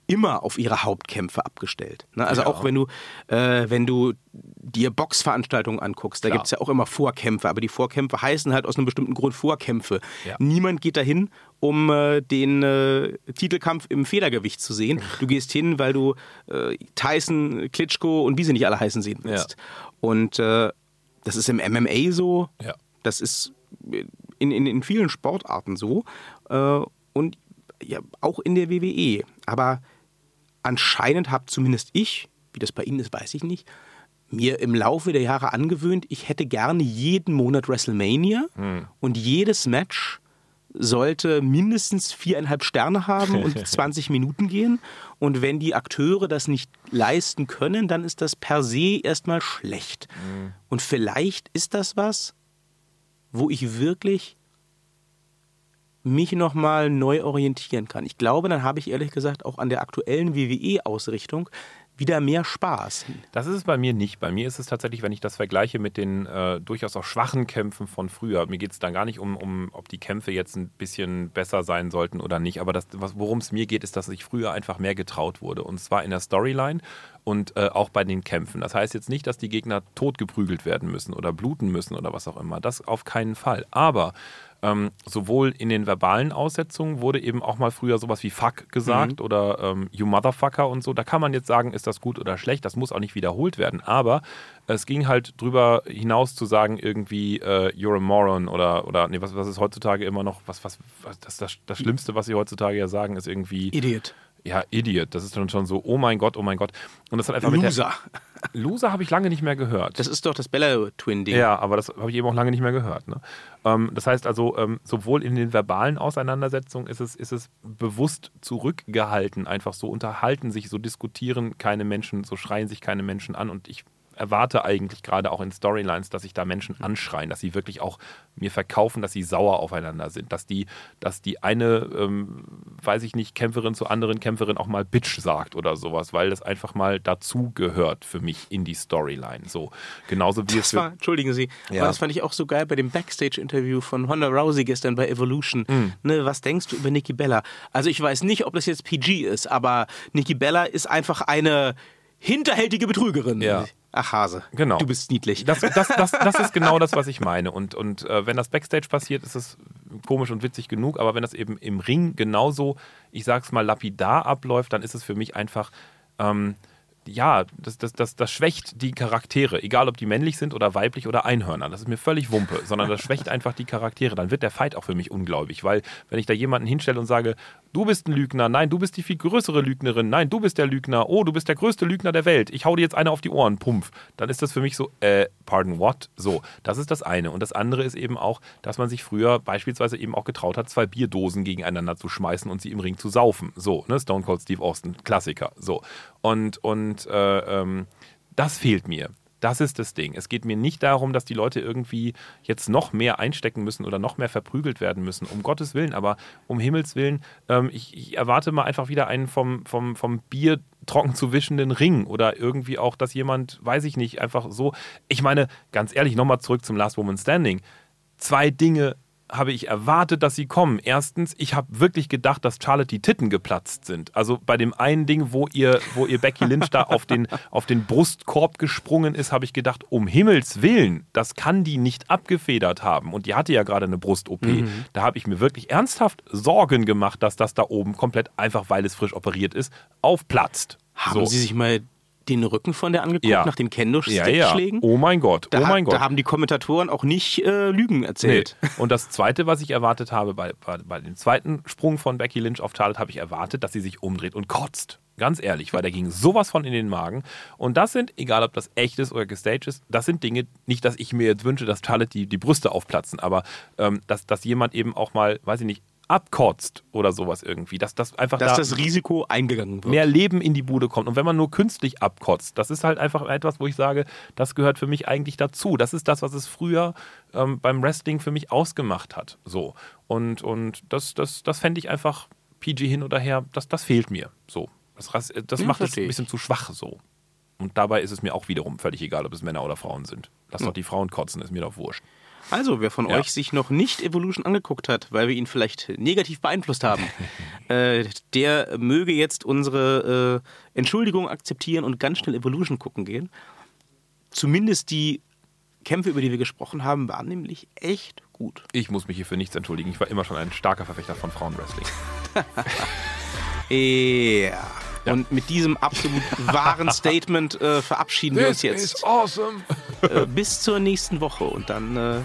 immer auf ihre Hauptkämpfe abgestellt. Ne? Also Ja. auch wenn du, äh, wenn du dir Boxveranstaltungen anguckst, da gibt es ja auch immer Vorkämpfe, aber die Vorkämpfe heißen halt aus einem bestimmten Grund Vorkämpfe. Ja. Niemand geht dahin, um äh, den äh, Titelkampf im Federgewicht zu sehen. Du gehst hin, weil du äh, Tyson, Klitschko und wie sie nicht alle heißen sehen willst. Und äh, das ist im MMA so, Ja. das ist in, in, in vielen Sportarten so äh, und ja, auch in der WWE. Aber anscheinend habe zumindest ich, wie das bei Ihnen ist, weiß ich nicht, mir im Laufe der Jahre angewöhnt, ich hätte gerne jeden Monat WrestleMania und jedes Match sollte mindestens viereinhalb Sterne haben und 20 Minuten gehen. Und wenn die Akteure das nicht leisten können, dann ist das per se erstmal schlecht. Und vielleicht ist das was, wo ich wirklich mich nochmal neu orientieren kann. Ich glaube, dann habe ich ehrlich gesagt auch an der aktuellen WWE-Ausrichtung wieder mehr Spaß. Das ist es bei mir nicht. Bei mir ist es tatsächlich, wenn ich das vergleiche mit den äh, durchaus auch schwachen Kämpfen von früher. Mir geht es dann gar nicht um, um, ob die Kämpfe jetzt ein bisschen besser sein sollten oder nicht. Aber worum es mir geht, ist, dass sich früher einfach mehr getraut wurde. Und zwar in der Storyline und äh, auch bei den Kämpfen. Das heißt jetzt nicht, dass die Gegner totgeprügelt werden müssen oder bluten müssen oder was auch immer. Das auf keinen Fall. Aber ähm, sowohl in den verbalen Aussetzungen wurde eben auch mal früher sowas wie Fuck gesagt oder ähm, You Motherfucker und so. Da kann man jetzt sagen, ist das gut oder schlecht. Das muss auch nicht wiederholt werden. Aber es ging halt drüber hinaus zu sagen, irgendwie äh, You're a Moron oder, oder nee, was, was ist heutzutage immer noch, was, was, was das, das, das Schlimmste, was sie heutzutage ja sagen, ist irgendwie, Idiot. Ja, Idiot. Das ist dann schon so, oh mein Gott, oh mein Gott. Und das hat einfach mit Loser. der Loser habe ich lange nicht mehr gehört. Das ist doch das Bella-Twin-Ding. Ja, aber das habe ich eben auch lange nicht mehr gehört. Ne? Ähm, das heißt also, ähm, sowohl in den verbalen Auseinandersetzungen ist es, ist es bewusst zurückgehalten, einfach so unterhalten sich, so diskutieren keine Menschen, so schreien sich keine Menschen an. Und ich erwarte eigentlich gerade auch in Storylines, dass sich da Menschen anschreien, dass sie wirklich auch mir verkaufen, dass sie sauer aufeinander sind, dass die, dass die eine, ähm, weiß ich nicht, Kämpferin zur anderen Kämpferin auch mal Bitch sagt oder sowas, weil das einfach mal dazugehört für mich in die Storyline. So, genauso wie es Das für, war, entschuldigen Sie, Ja. aber das fand ich auch so geil bei dem Backstage-Interview von Honda Rousey gestern bei Evolution. Hm. Ne, was denkst du über Nikki Bella? Also ich weiß nicht, ob das jetzt PG ist, aber Nikki Bella ist einfach eine hinterhältige Betrügerin. Ja. Ach Hase, Genau. du bist niedlich. Das, das, das, das ist genau das, was ich meine. Und, und äh, wenn das Backstage passiert, ist es komisch und witzig genug. Aber wenn das eben im Ring genauso, ich sag's mal, lapidar abläuft, dann ist es für mich einfach. Ähm, ja, das, das, das, das schwächt die Charaktere, egal ob die männlich sind oder weiblich oder Einhörner. Das ist mir völlig Wumpe, sondern das schwächt einfach die Charaktere. Dann wird der Fight auch für mich unglaublich, weil wenn ich da jemanden hinstelle und sage, du bist ein Lügner, nein, du bist die viel größere Lügnerin, nein, du bist der Lügner, oh, du bist der größte Lügner der Welt, ich hau dir jetzt eine auf die Ohren, pumpf, dann ist das für mich so, äh, pardon what? So, das ist das eine. Und das andere ist eben auch, dass man sich früher beispielsweise eben auch getraut hat, zwei Bierdosen gegeneinander zu schmeißen und sie im Ring zu saufen. So, ne, Stone Cold Steve Austin, Klassiker. So. Und, und äh, ähm, das fehlt mir. Das ist das Ding. Es geht mir nicht darum, dass die Leute irgendwie jetzt noch mehr einstecken müssen oder noch mehr verprügelt werden müssen. Um Gottes Willen, aber um Himmels Willen, ähm, ich, ich erwarte mal einfach wieder einen vom, vom, vom Bier trocken zu wischenden Ring oder irgendwie auch, dass jemand, weiß ich nicht, einfach so. Ich meine, ganz ehrlich, nochmal zurück zum Last Woman Standing. Zwei Dinge habe ich erwartet, dass sie kommen. Erstens, ich habe wirklich gedacht, dass Charlotte die Titten geplatzt sind. Also bei dem einen Ding, wo ihr, wo ihr Becky Lynch da auf den, auf den Brustkorb gesprungen ist, habe ich gedacht, um Himmels Willen, das kann die nicht abgefedert haben. Und die hatte ja gerade eine Brust-OP. Da habe ich mir wirklich ernsthaft Sorgen gemacht, dass das da oben komplett, einfach weil es frisch operiert ist, aufplatzt. Haben So. Sie sich mal den Rücken von der angeguckt Ja. nach den ja, Kendo-Stick-Schlägen? ja. Oh mein Gott, Da, oh mein Gott. da haben die Kommentatoren auch nicht äh, Lügen erzählt. Nee. Und das Zweite, was ich erwartet habe, bei, bei, bei dem zweiten Sprung von Becky Lynch auf Charlotte, habe ich erwartet, dass sie sich umdreht und kotzt. Ganz ehrlich, weil da ging sowas von in den Magen. Und das sind, egal ob das echt ist oder gestaged ist, das sind Dinge, nicht, dass ich mir jetzt wünsche, dass Charlotte die, die Brüste aufplatzen, aber ähm, dass, dass jemand eben auch mal, weiß ich nicht, abkotzt oder sowas irgendwie. Dass das einfach Dass da das Risiko eingegangen wird. mehr Leben in die Bude kommt. Und wenn man nur künstlich abkotzt, das ist halt einfach etwas, wo ich sage, das gehört für mich eigentlich dazu. Das ist das, was es früher ähm, beim Wrestling für mich ausgemacht hat. So. Und, und das, das, das fände ich einfach PG hin oder her, das, das fehlt mir. So. Das, ras- das Ja, macht es ein bisschen zu schwach so. Und dabei ist es mir auch wiederum völlig egal, ob es Männer oder Frauen sind. Lass doch die Frauen kotzen, ist mir doch wurscht. Also, wer von Ja. euch sich noch nicht Evolution angeguckt hat, weil wir ihn vielleicht negativ beeinflusst haben, äh, der möge jetzt unsere äh, Entschuldigung akzeptieren und ganz schnell Evolution gucken gehen. Zumindest die Kämpfe, über die wir gesprochen haben, waren nämlich echt gut. Ich muss mich hier für nichts entschuldigen. Ich war immer schon ein starker Verfechter von Frauenwrestling. Ja. Und mit diesem absolut wahren Statement äh, verabschieden wir uns jetzt awesome. Äh, bis zur nächsten Woche. Und dann äh,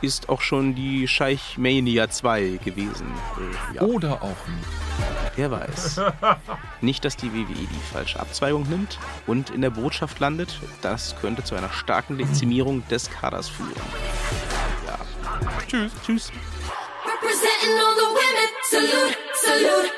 ist auch schon die Scheich Mania 2 gewesen. Äh, ja. Oder auch nicht. Wer weiß. Nicht, dass die WWE die falsche Abzweigung nimmt und in der Botschaft landet. Das könnte zu einer starken Dezimierung des Kaders führen. Ja. Tschüss. Tschüss. Representing all the women. Salute, salute.